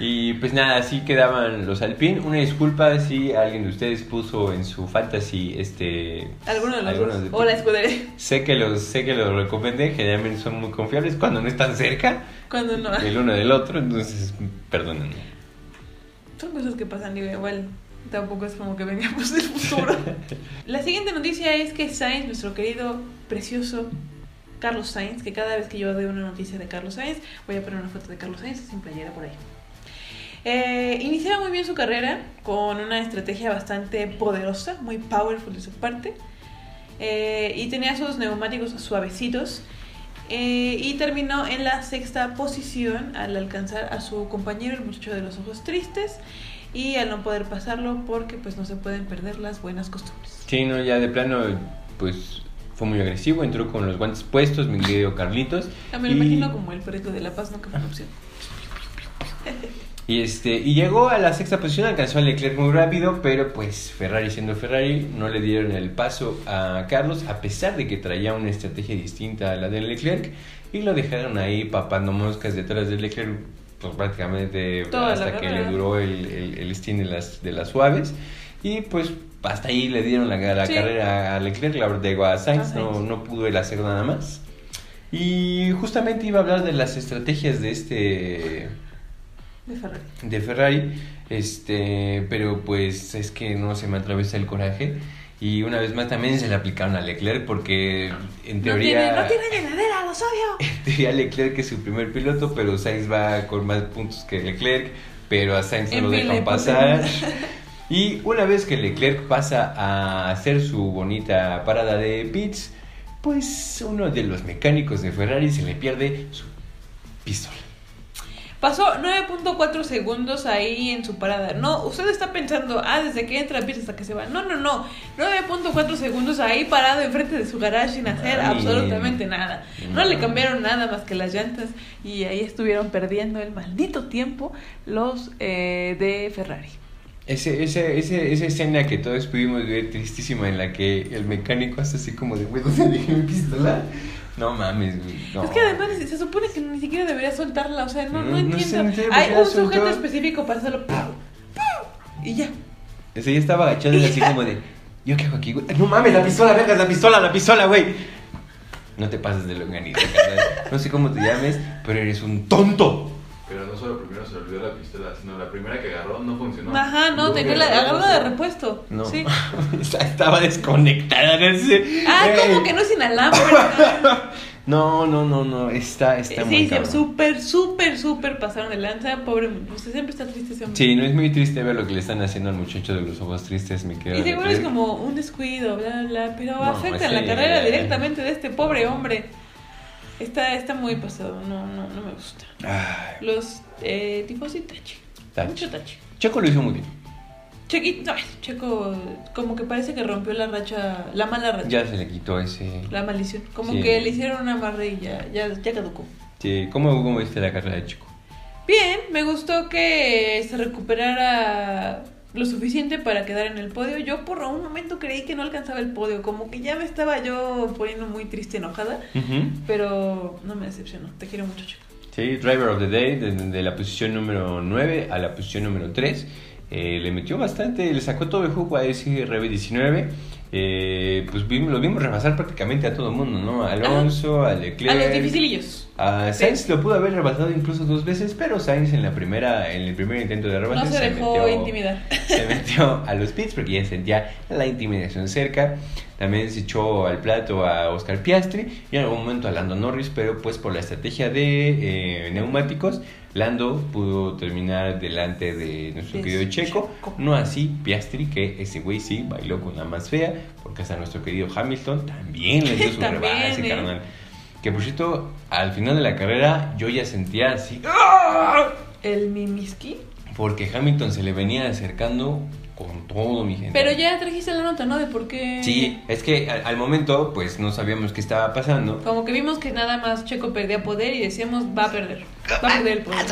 Y pues nada, así quedaban los Alpine. Una disculpa si alguien de ustedes puso en su fantasy este. Alguno de los algunos de- O la escudería. Sé que los, sé que los recomendé, generalmente son muy confiables cuando no están cerca Cuando no. el uno del otro, entonces perdónenme. Son cosas que pasan, igual. Tampoco es como que vengamos del futuro. La siguiente noticia es que Sainz, nuestro querido, precioso Carlos Sainz, que cada vez que yo veo una noticia de Carlos Sainz, voy a poner una foto de Carlos Sainz sin playera por ahí. Eh, iniciaba muy bien su carrera con una estrategia bastante poderosa, muy powerful de su parte. Eh, y tenía sus neumáticos suavecitos. Eh, y terminó en la sexta posición al alcanzar a su compañero, el muchacho de los ojos tristes, y al no poder pasarlo porque pues no se pueden perder las buenas costumbres. Sí, no, ya de plano, pues fue muy agresivo, entró con los guantes puestos, mi querido Carlitos. Ya me lo y- imagino como el perrito de La Paz, no que fue una opción. Y, este, y llegó a la sexta posición, alcanzó a Leclerc muy rápido, pero pues Ferrari siendo Ferrari no le dieron el paso a Carlos, a pesar de que traía una estrategia distinta a la de Leclerc, y lo dejaron ahí papando moscas detrás de Leclerc, pues prácticamente Toda hasta que le duró el, el, el steam de las, de las suaves. Y pues hasta ahí le dieron la, la Sí. carrera a Leclerc, la verdad a Sainz, no, no pudo él hacer nada más. Y justamente iba a hablar de las estrategias de este De Ferrari. de Ferrari, este, pero pues es que no se me atraviesa el coraje y una vez más también se le aplicaron a Leclerc porque en No teoría tiene, no tiene llenadera, los odio. en teoría Leclerc es su primer piloto, pero Sainz va con más puntos que Leclerc, pero a Sainz no En lo dejan pasar. Y una vez que Leclerc pasa a hacer su bonita parada de pits, pues uno de los mecánicos de Ferrari se le pierde su pistola. Pasó 9.4 segundos ahí en su parada. No, usted está pensando, ah, desde que entra a pista hasta que se va. No, no, no. 9.4 segundos ahí parado enfrente de su garage sin hacer Mami. absolutamente nada. No le Mami. cambiaron nada más que las llantas y ahí estuvieron perdiendo el maldito tiempo los eh, de Ferrari. Ese, ese, ese, esa escena que todos pudimos ver tristísima en la que el mecánico hace así como de, güey, ¿dónde dejé mi pistola? No mames, güey. No. Es que además se supone que ni siquiera debería soltarla, o sea, no, no, entiendo. sé Hay un sujeto soltó. específico para hacerlo ¡pau! ¡pau! y ya. Ese ya estaba agachado y así como de, ¿yo qué hago aquí, güey? No mames, la pistola, vergas, la pistola, la pistola, güey. No te pases de longanita, carnal. No sé cómo te llames, pero eres un tonto. Pero no solo primero se le olvidó la pistola, sino la primera que agarró no funcionó. Ajá, no, Luego te que la agarró, de repuesto. No. Sí. Estaba desconectada. no sé. Ah, Ey. como que no es inalámbrico. No, no, no, no. Está, está muy Sí, sí, cabrón. súper, súper, súper pasaron de lanza. Pobre, usted siempre está triste ese hombre. Sí, no es muy triste ver lo que le están haciendo al muchacho de los ojos tristes, me quedo. Y seguro es como un descuido, bla, bla, pero No, afecta sí, la carrera eh. directamente de este pobre hombre. Está, está muy pasado, no, no, no me gusta. Ay, Los eh, tipos sí tachi. Tachi. Mucho tachi. Checo lo hizo muy bien. Chequito, ay, Checo, como que parece que rompió la racha, la mala racha, Ya se le quitó ese. la maldición. Como Sí. que le hicieron una amarre y ya, ya, ya caducó. Sí, ¿cómo, ¿Cómo viste la carrera de Checo? Bien, me gustó que se recuperara lo suficiente para quedar en el podio. Yo por un momento creí que no alcanzaba el podio, como que ya me estaba yo poniendo muy triste, enojada, pero no me decepcionó. Te quiero mucho, chico. Sí, Driver of the Day, de, de la posición número 9 a la posición número 3. Eh, le metió bastante, le sacó todo el jugo a ese RB19. Eh, pues vimos- lo vimos rebasar prácticamente a todo el mundo, ¿no? A Alonso, a Leclerc. A los dificilillos. A Sainz lo pudo haber rebasado incluso dos veces, pero Sainz en la primera, en el primer intento de rebase No se dejó metió, intimidar. se metió a los pits porque ya sentía la intimidación cerca. También se echó al plato a Oscar Piastri y en algún momento a Lando Norris, pero pues por la estrategia de eh, neumáticos, Lando pudo terminar delante de nuestro querido Checo. Checo. No así Piastri, que ese güey sí bailó con la más fea, porque hasta nuestro querido Hamilton también le dio su rebase, eh. carnal. Que por cierto, al final de la carrera yo ya sentía así. ¡ah! El Mimiski. Porque Hamilton se le venía acercando con todo, mi gente. Pero ya trajiste la nota, ¿no? De por qué. Sí, es que al, al momento, pues no sabíamos qué estaba pasando. Como que vimos que nada más Checo perdía poder y decíamos, va a perder. Va a perder el poder.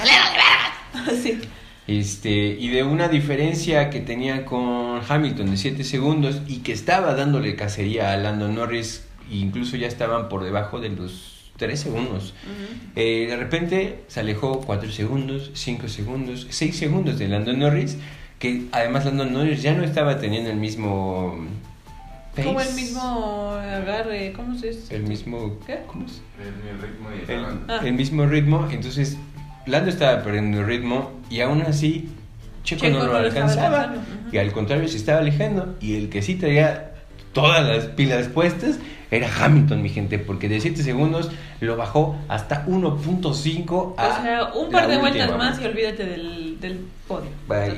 sí. Este, y de una diferencia que tenía con Hamilton de 7 segundos y que estaba dándole cacería a Lando Norris, e incluso ya estaban por debajo de los 3 segundos. Ujú. Eh, de repente se alejó 4 segundos, 5 segundos, 6 segundos de Lando Norris, que además Lando Norris ya no estaba teniendo el mismo pace, Como el mismo agarre, ¿cómo se dice? el mismo ¿Qué? ¿cómo es? El, el ritmo y el, el Ah. el mismo ritmo, entonces Lando estaba perdiendo el ritmo y aún así Checo, Checo no lo alcanzaba alcanzando, ujú. y al contrario se estaba alejando y el que sí traía todas las pilas puestas era Hamilton, mi gente, porque de 7 segundos lo bajó hasta 1.5 a O sea, un par de vueltas última más y olvídate del, del podio.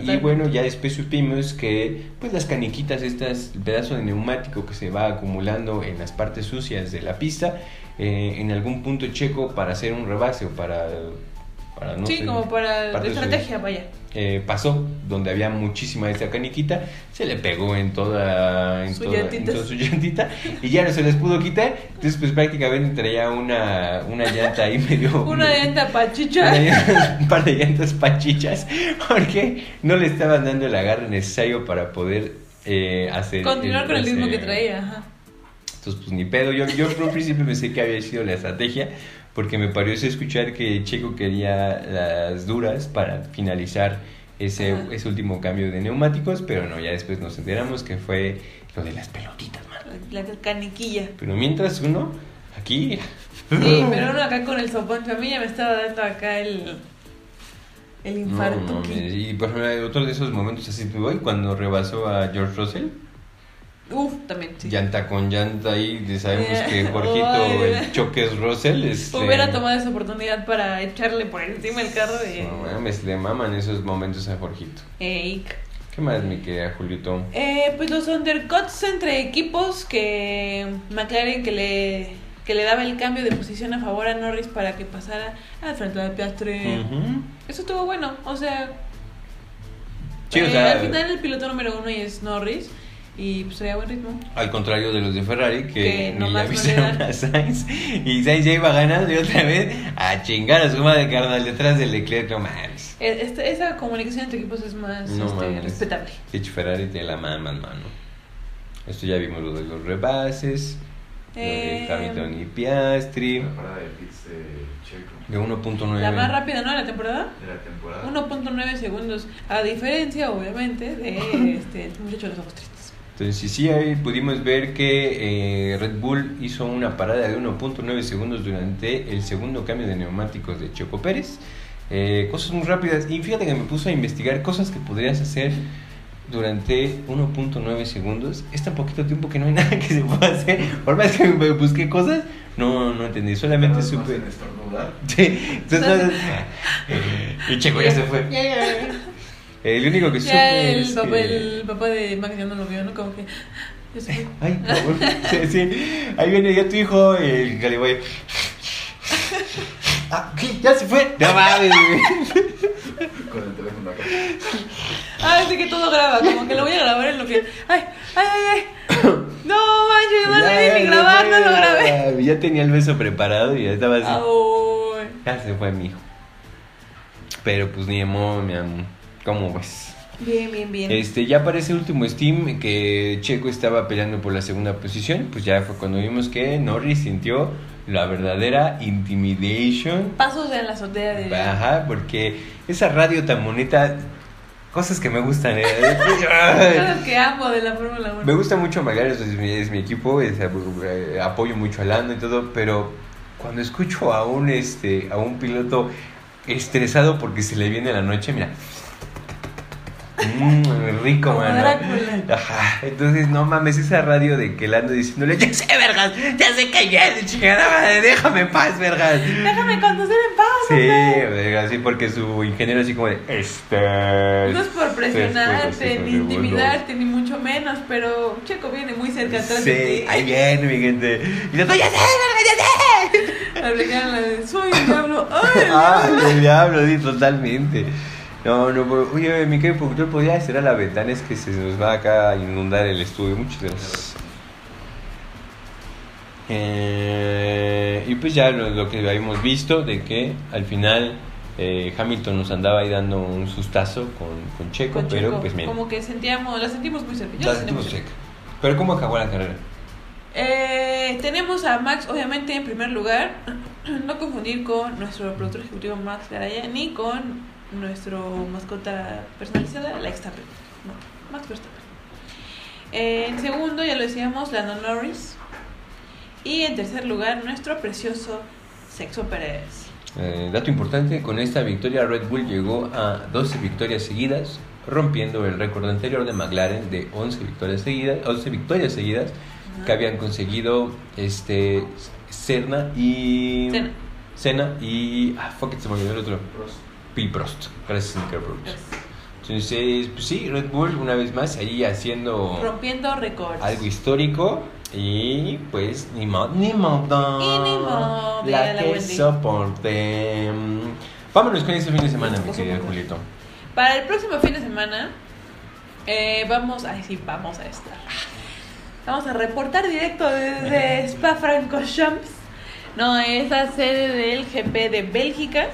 Y bueno, ya después supimos que pues las caniquitas, estas, el pedazo de neumático que se va acumulando en las partes sucias de la pista, eh, en algún punto checo para hacer un rebase o para, para no sí, sé, como para su- estrategia, vaya. Eh, pasó donde había muchísima de esta caniquita, se le pegó en toda, en Su toda, en toda su llantita y ya no se les pudo quitar, entonces pues prácticamente traía una, una llanta ahí medio... Una llanta pachicha. una un par de llantas pachichas porque no le estaban dando el agarre necesario para poder eh, hacer Continuar con el ritmo que traía, ajá. entonces, pues ni pedo. Yo, yo por un principio pensé que había sido la estrategia, porque me pareció escuchar que Checo quería las duras para finalizar ese, ese último cambio de neumáticos, pero no, ya después nos enteramos que fue lo de las pelotitas, man. La, la caniquilla. Pero mientras uno, aquí. Sí, pero uno acá con el soponcho. A mí ya me estaba dando acá el. El No, infarto. mames. y por ejemplo, otro de esos momentos así, hoy cuando rebasó a George Russell, Uf, también, sí. llanta con llanta ahí, sabemos Eh, que Jorgito, ay, el choque es Russell. Este, Hubiera tomado esa oportunidad para echarle por encima el carro de. No mames, le maman esos momentos a Jorgito. Eik. ¿Qué más me queda, Julito? Eh, pues los undercuts entre equipos que McLaren que le que le daba el cambio de posición a favor a Norris para que pasara al frente de Piastri. Ujú. Eso estuvo bueno, o sea, Sí, o eh, sea, al final el piloto número uno es Norris y pues traía buen ritmo. Al contrario de los de Ferrari que, Que ni le no avisaron dan. a Sainz y Sainz ya iba ganando y otra vez a chingar a su madre carnal detrás del Leclerc, no mames. Eh, este- esa comunicación entre equipos es más No este, respetable. Dicho Ferrari tiene la mano en mano. Esto ya vimos lo de los rebases, lo de Eh, Hamilton y Piastri, La parada de pits de Checo de 1.9. La más rápida, ¿no? De la temporada. de la temporada. 1.9 segundos, a diferencia, obviamente, de este muchacho de los ojos tristes. Entonces, sí, sí, ahí pudimos ver que eh, Red Bull hizo una parada de 1.9 segundos durante el segundo cambio de neumáticos de Checo Pérez. Eh, cosas muy rápidas. Y fíjate que me puso a investigar cosas que podrías hacer durante 1.9 segundos. Es tan poquito tiempo que no hay nada que se pueda hacer. Por más que me busqué cosas, no, no entendí. Solamente más supe. en estornudar. Sí, entonces, y Checo ya se fue. El único que Ya supe el, es papá, que- el papá de Max ya no lo vio, ¿no? Como que. ya se fue. Ay, por favor. Sí, sí. Ahí viene ya tu hijo, el Caliboy. Ah, ¿qué? ¿Ya se fue? No mames. Con el teléfono acá. Ah, sí que todo graba, como que lo voy a grabar en lo que. ¡Ay, ay, ay! ay. No manches, no Ya, le di ni ya grabar, no lo grabé. Ya tenía el beso preparado y ya estaba así. Ay. Ya se fue mi hijo. Pero pues ni de modo, mi amor. ¿Cómo ves? Bien, bien, bien. Este, ya para ese último Steam que Checo estaba peleando por la segunda posición, pues ya fue cuando vimos que Norris sintió la verdadera intimidation Pasos en la azotea de. Ajá, porque esa radio tan bonita, cosas que me gustan. ¿eh? Cosas que amo de la Fórmula 1. me gusta mucho McLaren, es mi, es mi equipo, es, eh, apoyo mucho a Lando y todo, pero cuando escucho a un, este, a un piloto estresado porque se le viene la noche, mira. Mmm, rico, mano. Ajá, entonces no mames, esa radio de que Lando diciéndole, ya sé, vergas, ya sé que ya, chingada madre, déjame en paz, vergas. Déjame conducir en paz. Sí, hombre. verga, sí, porque su ingeniero así como de, este... No es por presionarte, ni intimidarte, ni mucho menos, pero Checo viene muy cerca atrás Sí, de ahí ti. viene mi gente. Y yo, ya sé, verga, ya sé. Aplicaron la de soy el diablo. ¡Ay, el Ah, diablo! el diablo, sí, totalmente. No, no, pero, oye, mi querido productor, ¿podría cerrar la ventana? Es que se nos va acá a inundar el estudio. Muchas gracias. Eh, y pues ya lo, lo que habíamos visto de que al final eh, Hamilton nos andaba ahí dando un sustazo con, con Checo, Con pero Checo, pues mira, Como que sentíamos, la sentimos muy cerca. Yo la sentimos cerca. Pero ¿cómo acabó la carrera? Eh, tenemos a Max, obviamente, en primer lugar. No confundir con nuestro productor ejecutivo Max Garaya, ni con nuestro mascota personalizada, la Verstappen. No, Max Verstappen. En segundo, ya lo decíamos, Lando Norris. Y en tercer lugar, nuestro precioso Sexo Pérez. Eh, dato importante, con esta victoria Red Bull llegó a 12 victorias seguidas, rompiendo el récord anterior de McLaren de 11 victorias seguidas, 11 victorias seguidas que habían conseguido este Serna y Senna. Senna y ah, fuck it, se me olvidó el otro. Prost. P. Prost. Gracias, Prost. Gracias. Entonces, pues sí, Red Bull una vez más ahí haciendo Rompiendo récords. algo histórico y pues ni modo, ni modo. Y ni modo, La dígale a que Wendy. soporte. Vámonos con este fin de semana, mi supuesto. Julito. Para el próximo fin de semana, eh, vamos, ay sí, vamos a estar. Vamos a reportar directo desde Spa Francorchamps. No, es la sede del GP de Bélgica.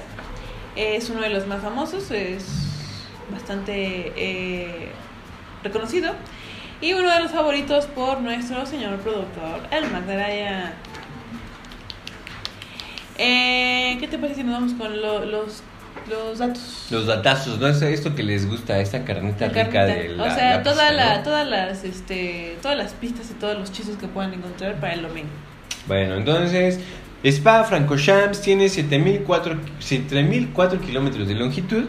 Es uno de los más famosos, es bastante eh, reconocido. Y uno de los favoritos por nuestro señor productor, el Magdaraya. Eh, ¿Qué te parece si nos vamos con lo- los, los datos? Los datazos, ¿no? Es esto que les gusta, esta carnita La rica carnita. de la. o sea, la toda la, ¿no? todas las, este, todas las pistas y todos los chistes que puedan encontrar para el domingo. Bueno, entonces, Spa Francorchamps tiene 7004 7004 kilómetros de longitud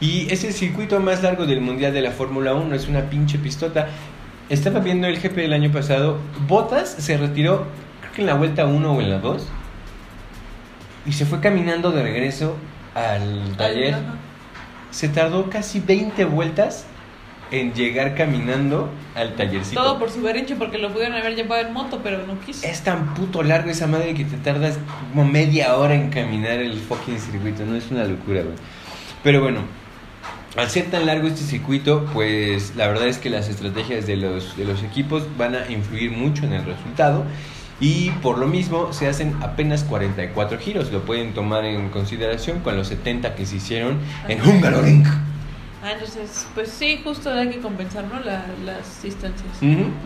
y es el circuito más largo del Mundial de la Fórmula 1, es una pinche pistota. Estaba viendo el GP del año pasado, Bottas se retiró, creo que en la vuelta 1 o en la 2, y se fue caminando de regreso al taller. Se tardó casi 20 vueltas en llegar caminando al tallercito. Todo por su berrinche porque lo pudieron haber llevado en moto, pero no quiso. Es tan puto largo esa madre que te tardas como media hora en caminar el fucking circuito, ¿no? Es una locura, güey. Pero bueno, al ser tan largo este circuito, pues la verdad es que las estrategias de los, de los equipos van a influir mucho en el resultado. Y por lo mismo se hacen apenas 44 giros. Lo pueden tomar en consideración con los 70 que se hicieron en Hungaroring. Ah, entonces, pues sí, justo hay que compensar, ¿no? La- las distancias.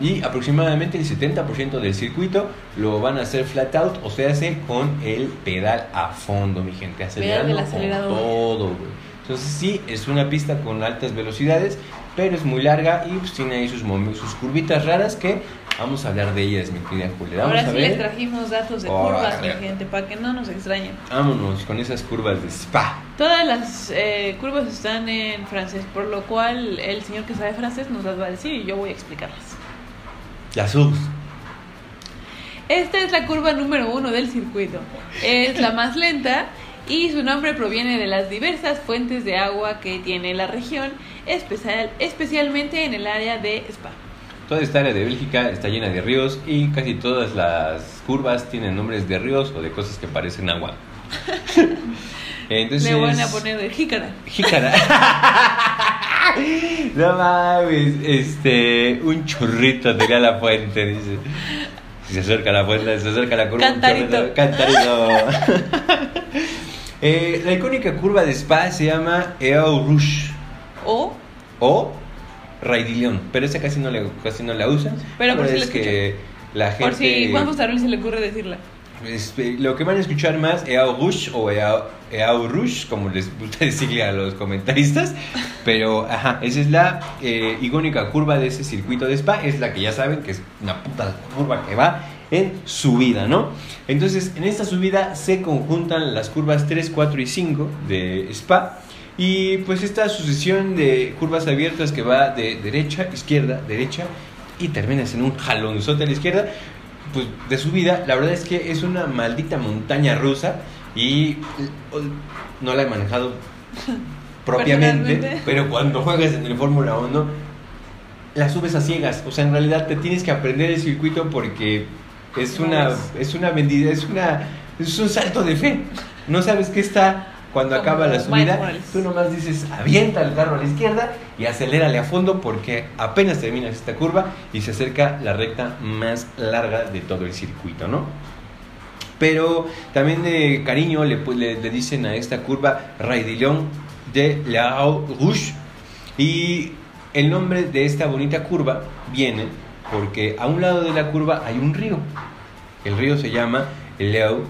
Y aproximadamente el 70% del circuito lo van a hacer flat out, o sea, hace con el pedal a fondo, mi gente, acelerando con todo, güey. Entonces sí, es una pista con altas velocidades, pero es muy larga y pues tiene ahí sus, sus curvitas raras que vamos a hablar de ellas, mi querida Julia. Vamos Ahora a sí ver. les trajimos datos de Oh, curvas, mi gente, para que no nos extrañen. Vámonos con esas curvas de spa. Todas las eh, curvas están en francés, por lo cual el señor que sabe francés nos las va a decir y yo voy a explicarlas. Las subs. Esta es la curva número uno del circuito. Es la más lenta y su nombre proviene de las diversas fuentes de agua que tiene la región, especial, especialmente en el área de Spa. Toda esta área de Bélgica está llena de ríos y casi todas las curvas tienen nombres de ríos o de cosas que parecen agua. Entonces, Le van a poner de jícara. Jícara. no mames, este, un churrito de la fuente, dice. Si se acerca la fuente, se acerca la curva. Cantarito. Cantarito. Eh, la icónica curva de Spa se llama Eau Rouge O, o Raidillon, pero esa casi no, le, casi no la usan. Pero por si es la que la gente... por si Juan Bustarol se le ocurre decirla. Este, lo que van a escuchar más, Eau Rouge o Eau, Eau Rouge, como les gusta decirle a los comentaristas. Pero, ajá, esa es la eh, icónica curva de ese circuito de Spa. Es la que ya saben que es una puta curva que va en subida, ¿no? Entonces, en esta subida se conjuntan las curvas 3, 4 y 5 de Spa. Y pues esta sucesión de curvas abiertas que va de derecha, izquierda, derecha y terminas en un jalonzote a la izquierda, pues de subida, la verdad es que es una maldita montaña rusa y no la he manejado propiamente, pero cuando juegas en el Fórmula 1 la subes a ciegas, o sea, en realidad te tienes que aprender el circuito porque es una es una vendida, es una es un salto de fe. No sabes qué está cuando Como acaba la subida, tú nomás dices, avienta el carro a la izquierda y acelérale a fondo porque apenas terminas esta curva y se acerca la recta más larga de todo el circuito, ¿no? Pero también de cariño le, le, le dicen a esta curva Raidillon de la Rouge y el nombre de esta bonita curva viene porque a un lado de la curva hay un río. El río se llama Leu,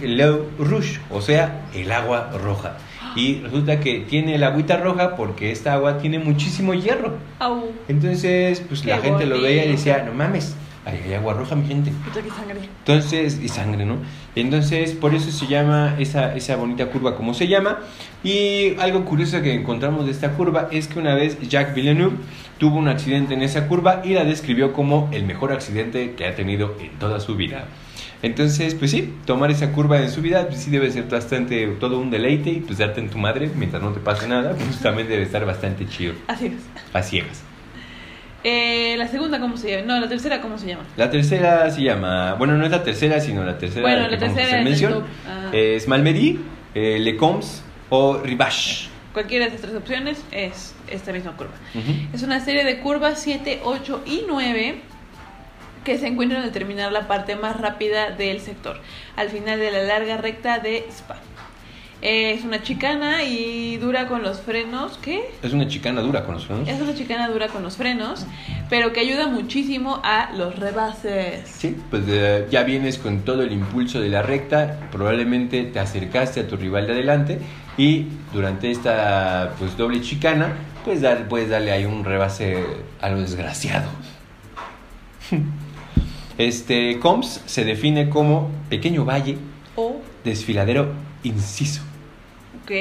Leu Rouge, o sea, el agua roja. Y resulta que tiene el agüita roja porque esta agua tiene muchísimo hierro. Au, Entonces, pues Qué la gente lo veía y decía, no mames, ahí hay agua roja, mi gente. sangre. Entonces, y sangre, ¿no? Entonces, por eso se llama esa, esa bonita curva como se llama. Y algo curioso que encontramos de esta curva es que una vez Jacques Villeneuve tuvo un accidente en esa curva y la describió como el mejor accidente que ha tenido en toda su vida. Entonces, pues sí, tomar esa curva en su vida, pues sí debe ser bastante, todo un deleite y pues darte en tu madre mientras no te pase nada, pues también debe estar bastante chido, Así es. a ciegas. Eh, la segunda, ¿cómo se llama? No, la tercera, ¿cómo se llama? La tercera se llama, bueno, no es la tercera, sino la tercera Bueno, la que vamos a tercera el mención. Ah. Es Malmedy, eh, Lecombs o Rivache. Cualquiera de estas tres opciones es esta misma curva. Ujú. Es una serie de curvas 7, 8 y 9 que se encuentran al terminar la parte más rápida del sector, al final de la larga recta de Spa. Eh, Es una chicana y dura con los frenos. ¿Qué? Es una chicana dura con los frenos. Es una chicana dura con los frenos, pero que ayuda muchísimo a los rebases. Sí, pues eh, ya vienes con todo el impulso de la recta, probablemente te acercaste a tu rival de adelante y durante esta pues doble chicana, pues dar, puedes darle ahí un rebase a lo desgraciado. Este Combs se define como pequeño valle, O, desfiladero inciso. ok,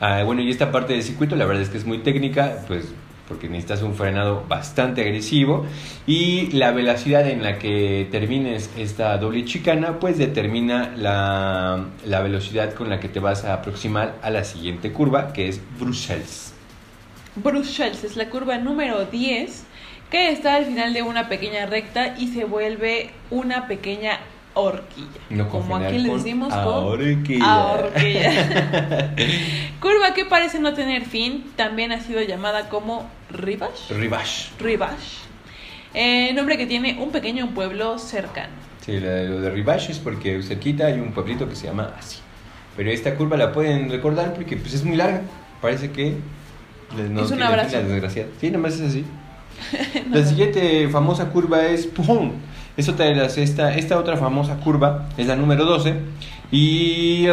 Ah, bueno, y esta parte del circuito, la verdad es que es muy técnica, pues porque necesitas un frenado bastante agresivo y la velocidad en la que termines esta doble chicana, pues determina la, la velocidad con la que te vas a aproximar a la siguiente curva, que es Brussels. Brussels es la curva número 10 que está al final de una pequeña recta y se vuelve una pequeña horquilla. No como aquí le decimos con ahorquilla. curva que parece no tener fin, también ha sido llamada como Rivas. Rivash. Rivas. Eh, nombre que tiene un pequeño pueblo cercano. Sí, lo de Rivash es porque cerquita hay un pueblito que se llama así. Pero esta curva la pueden recordar porque pues es muy larga. Parece que les- no Es un abrazo. desgraciada. Sí, nomás es así. La siguiente famosa curva es Pujón. Es otra de las, esta, esta otra famosa curva es la número 12. Y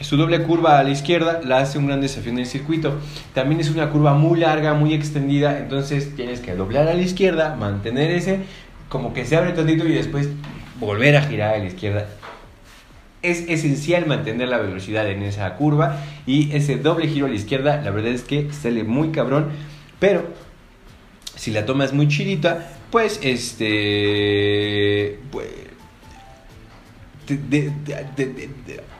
su doble curva a la izquierda la hace un gran desafío en el circuito. También es una curva muy larga, muy extendida. Entonces tienes que doblar a la izquierda, mantener ese, como que se abre tantito y después volver a girar a la izquierda. Es esencial mantener la velocidad en esa curva y ese doble giro a la izquierda, la verdad es que sale muy cabrón, pero si la tomas muy chidita, pues este pues,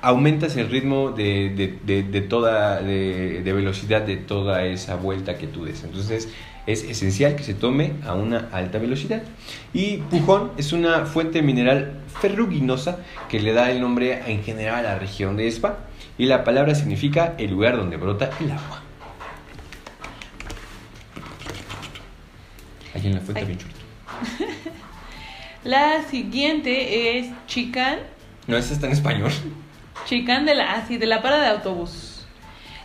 aumentas el ritmo de, toda de, velocidad de toda esa vuelta que tú des. Entonces es esencial que se tome a una alta velocidad. Y Pujón es una fuente mineral ferruginosa que le da el nombre en general a la región de Spa. Y la palabra significa el lugar donde brota el agua. En la fuente siguiente es Chicán. No, esa está en español. Chicán de la, así, de la parada de autobús.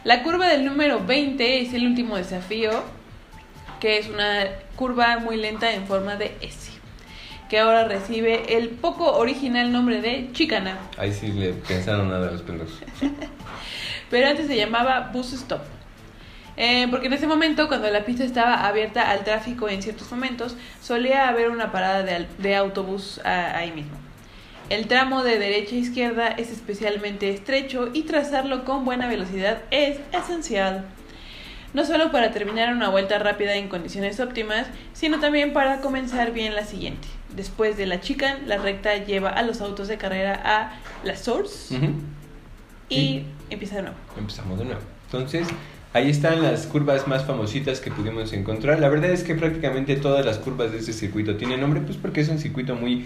La curva del número 20 es el último desafío, que es una curva muy lenta en forma de S, que ahora recibe el poco original nombre de Chicana, Ahí sí le pensaron nada a los pendejos. pero antes se llamaba Bus Stop. Eh, porque en ese momento, cuando la pista estaba abierta al tráfico en ciertos momentos, solía haber una parada de, autobús a- ahí mismo. El tramo de derecha a izquierda es especialmente estrecho y trazarlo con buena velocidad es esencial. No solo para terminar una vuelta rápida en condiciones óptimas, sino también para comenzar bien la siguiente. Después de la chicane, la recta lleva a los autos de carrera a la source Ujú. y empieza de nuevo. Empezamos de nuevo. Entonces, ahí están las curvas más famositas que pudimos encontrar. La verdad es que prácticamente todas las curvas de este circuito tienen nombre, pues porque es un circuito muy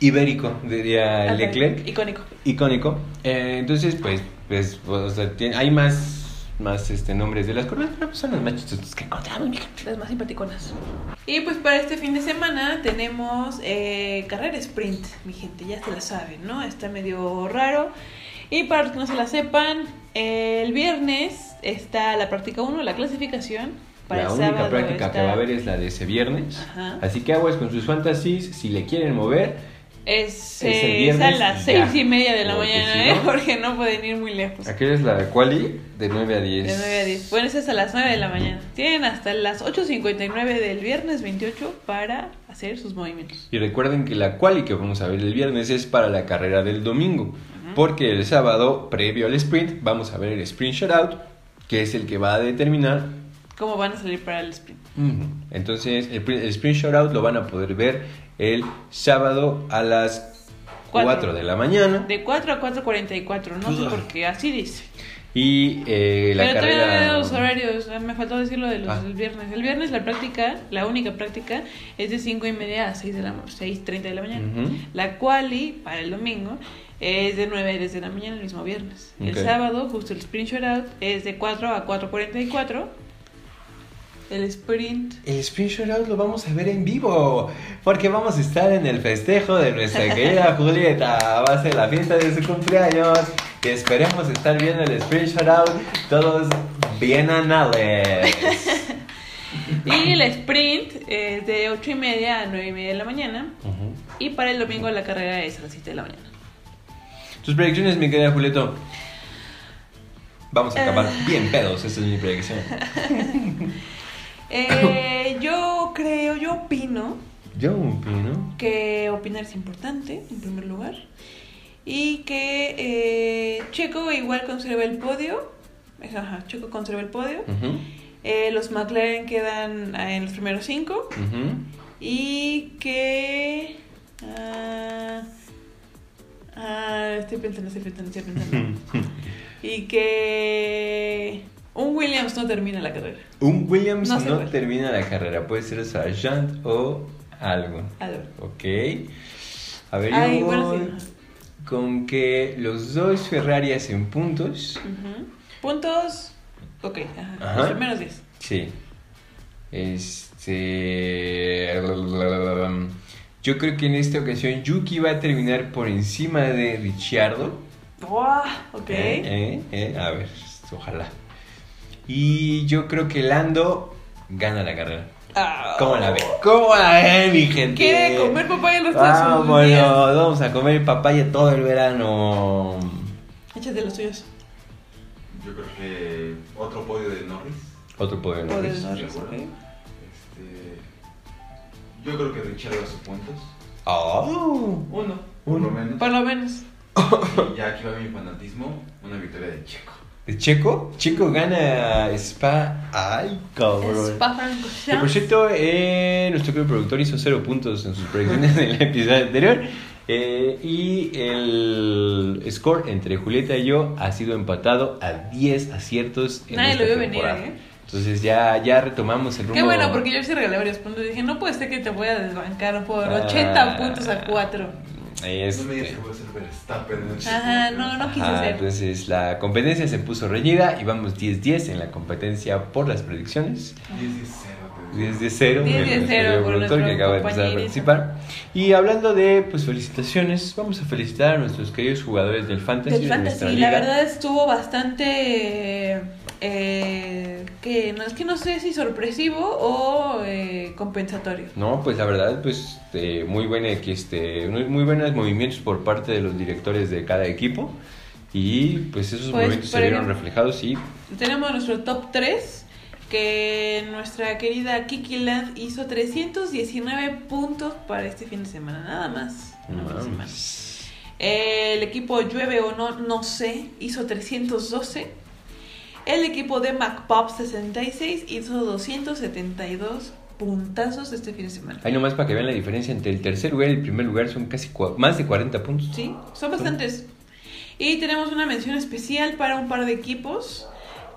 ibérico, diría Ajá, Leclerc, Icónico. icónico. Eh, entonces, pues, pues, o sea, tiene- hay más, más este, nombres de las curvas, pero pues son las más chistosas que encontramos. Las más simpaticonas. Y pues para este fin de semana tenemos eh, carrera sprint, mi gente, ya se la saben, ¿no? Está medio raro. Y para los que no se la sepan, el viernes está la práctica 1, la clasificación. Para la el única práctica que está- va a haber es la de ese viernes. Ajá. Así que aguas con sus fantasies, si le quieren mover, Es, Es el eh, viernes es a las seis ya. y media de la Porque mañana, si ¿eh? no- Porque no pueden ir muy lejos. Aquí es la quali de 9 a 10. De 9 a 10. Bueno, es hasta las 9 de la mañana. Tienen hasta las 8.59 del viernes 28 para hacer sus movimientos. Y recuerden que la quali que vamos a ver el viernes es para la carrera del domingo. Porque el sábado, previo al sprint, vamos a ver el sprint shutout, que es el que va a determinar. ¿Cómo van a salir para el sprint? Entonces, el, el sprint shutout lo van a poder ver el sábado a las Cuatro. 4 de la mañana. De 4 a 4.44, no sé por qué, así dice. Y eh, la Pero todavía no los horarios, ah, me faltó decirlo de los Ah. del viernes. El viernes la práctica, la única práctica, es de 5 y media a 6 de la, 6.30 de la mañana. La quali, para el domingo, es de 9 a 10 de la mañana el mismo viernes. El sábado, justo el sprint shootout, es de 4 a 4.44. El sprint El sprint shutout lo vamos a ver en vivo. Porque vamos a estar en el festejo de nuestra querida Julieta. Va a ser la fiesta de su cumpleaños. Y esperemos estar viendo el sprint shutout todos bien anales. Y el sprint es de 8 y media a 9 y media de la mañana. Y para el domingo la carrera es a las 7 de la mañana. Tus predicciones, mi querida Julieto. Vamos a acabar Eh. bien pedos, esa es mi predicción. Eh, yo creo, yo opino Yo opino. que opinar es importante, en primer lugar. Y que eh, Checo igual conserva el podio. Ajá, Checo conserva el podio. Eh, los McLaren quedan ah, en los primeros cinco. Y que... ah, ah, estoy pensando, estoy pensando, estoy pensando. y que... Un Williams no termina la carrera. Un Williams No termina la carrera. Puede ser Sargent o algo. Algo. Ok. A ver, Ay, yo bueno, voy sí. con que los dos Ferrari hacen puntos. Puntos. Ok, ajá. Ajá. Los primeros 10. Sí. Este. Yo creo que en esta ocasión Yuki va a terminar por encima de Ricciardo. ¡Wow! Ok. Eh, eh, eh, A ver, ojalá. Y yo creo que Lando gana la carrera. Ah. ¿Cómo la ve? ¿Cómo la ve, mi gente? Quiere comer papaya los días. Vámonos, vamos a comer papaya todo el verano. Échate los tuyos. Yo creo que otro podio de Norris. Otro poder. O del ¿de Norris, acuerdo? Yo creo que Richard hace puntos. Oh. Uno, por Uno. lo menos. Por lo menos. Y ya aquí va mi fanatismo, una victoria de Checo. ¿De Checo? Checo gana Spa. Ay, cabrón. Que por cierto, eh, nuestro querido productor hizo cero puntos en sus predicciones del episodio anterior. Eh, y el score entre Julieta y yo ha sido empatado a 10 aciertos en Nadie esta lo vio venir. ¿eh? Entonces ya, ya retomamos el rumbo. Qué bueno, porque yo sí regalé varios puntos. Dije, no puede ser que te voy a desbancar por Ah, 80 puntos a 4. Este, No me digas que voy a ser Verstappen. Ajá, no, no quise Ajá, ser. entonces la competencia se puso reñida y vamos 10-10 en la competencia por las predicciones. 10 de 0. 10 de 0, 10 de nuestro cero querido por productor que acaba de empezar a participar. Y hablando de pues felicitaciones, vamos a felicitar a nuestros queridos jugadores del Fantasy. Del de nuestra Fantasy, la liga. verdad estuvo bastante. Eh, que no es que no sé si sorpresivo o eh, compensatorio. No, pues la verdad, pues eh, muy buena este, muy, muy buenos movimientos por parte de los directores de cada equipo y pues esos Pues, movimientos se vieron ejemplo- reflejados y Tenemos nuestro top 3. Que nuestra querida Kiki Land hizo 319 puntos para este fin de semana, nada más. semana. mames. El equipo Llueve o no, no sé, hizo 312. El equipo de MacPop 66 hizo 272 puntazos este fin de semana. Ahí nomás para que vean la diferencia entre el tercer lugar y el primer lugar son casi más de 40 puntos. Sí, son bastantes. Y tenemos una mención especial para un par de equipos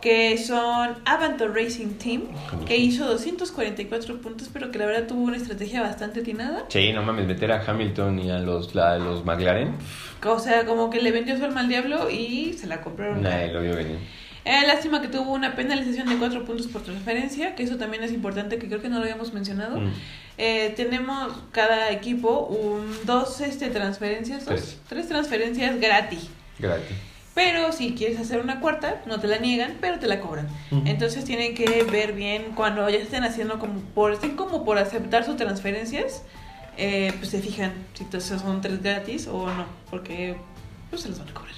que son Avantor Racing Team, que hizo 244 puntos, pero que la verdad tuvo una estrategia bastante atinada. Sí, no mames, meter a Hamilton y a los, la- a los McLaren, O sea, como que le vendió su alma al diablo y se la compraron. nadie lo vio venir. Eh, lástima que tuvo una penalización de 4 puntos por transferencia, que eso también es importante, que creo que no lo habíamos mencionado. Mm. Eh, tenemos cada equipo un, dos este, transferencias, dos, Tres. tres transferencias gratis. Gratis. Pero si quieres hacer una cuarta, no te la niegan, pero te la cobran. Entonces tienen que ver bien cuando ya estén haciendo como por, estén como por aceptar sus transferencias, eh, pues se fijan si son tres gratis o no, porque pues se los van a cobrar.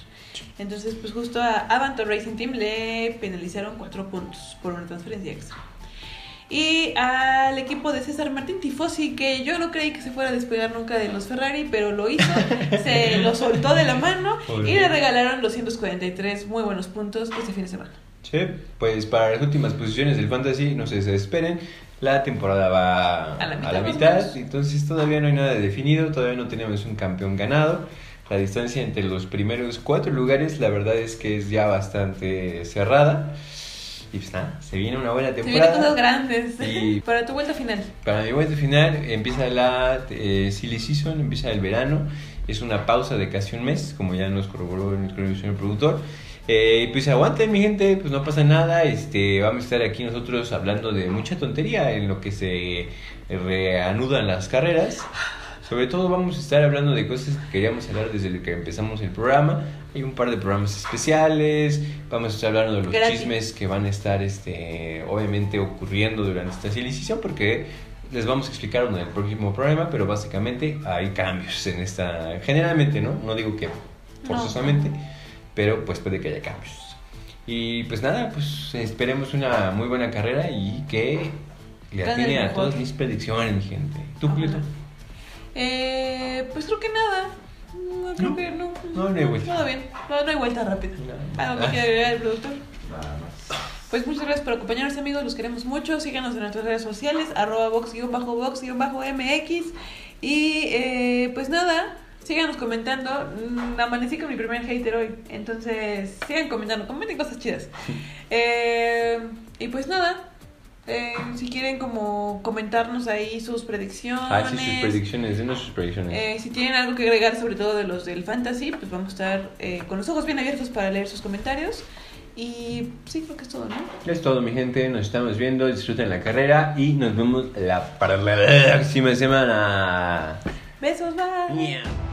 Entonces, pues justo a Avantor Racing Team le penalizaron cuatro puntos por una transferencia extra. Y al equipo de César Martín Tifosi, que yo no creí que se fuera a despegar nunca de los Ferrari, pero lo hizo, se lo soltó de la mano y le regalaron 243 muy buenos puntos este fin de semana. Sí, pues para las últimas posiciones del Fantasy, no se desesperen. La temporada va A la mitad, a la entonces todavía no hay nada definido, todavía no tenemos un campeón ganado. La distancia entre los primeros cuatro lugares, la verdad es que es ya bastante cerrada. Y pues nada, se viene una buena Se vienen temporada. cosas grandes Y- para tu vuelta final. Para mi vuelta final empieza la eh, silly season, empieza el verano. Es una pausa de casi un mes, como ya nos corroboró nuestro señor productor. Eh, y pues aguanten mi gente, pues no pasa nada. Este, vamos a estar aquí nosotros hablando de mucha tontería en lo que se reanudan las carreras. Sobre todo vamos a estar hablando de cosas que queríamos hablar desde que empezamos el programa. Hay un par de programas especiales. Vamos a estar hablando de los Gratis. chismes que van a estar este, obviamente ocurriendo durante esta silicización porque les vamos a explicar en el próximo programa, pero básicamente hay cambios en esta... Generalmente, ¿no? No digo que forzosamente, pero pues puede que haya cambios. Y pues nada, pues esperemos una muy buena carrera y que le atine a todas mis predicciones, mi gente. ¿Tú, Julieta? Eh, pues creo que nada. No, creo No. que no. No, no hay vuelta. Todo bien. No, no hay vuelta rápida. No. ¿Algo que agregar el productor? Nada más. Pues muchas gracias por acompañarnos amigos, los queremos mucho. Síganos en nuestras redes sociales, arroba box-box-mx. Y eh, pues nada, síganos comentando. Mm, Amanecí con mi primer hater hoy. Entonces, sigan comentando. Comenten cosas chidas. Eh, y pues nada. Eh, si quieren como comentarnos ahí sus predicciones. Ah, sí, sus predicciones, denos sus predicciones. Eh, si tienen algo que agregar, sobre todo de los del fantasy, pues vamos a estar eh, con los ojos bien abiertos para leer sus comentarios. Y sí, creo que es todo, ¿no? Es todo, mi gente. Nos estamos viendo. Disfruten la carrera y nos vemos la, para la próxima semana. Besos, bye. Yeah.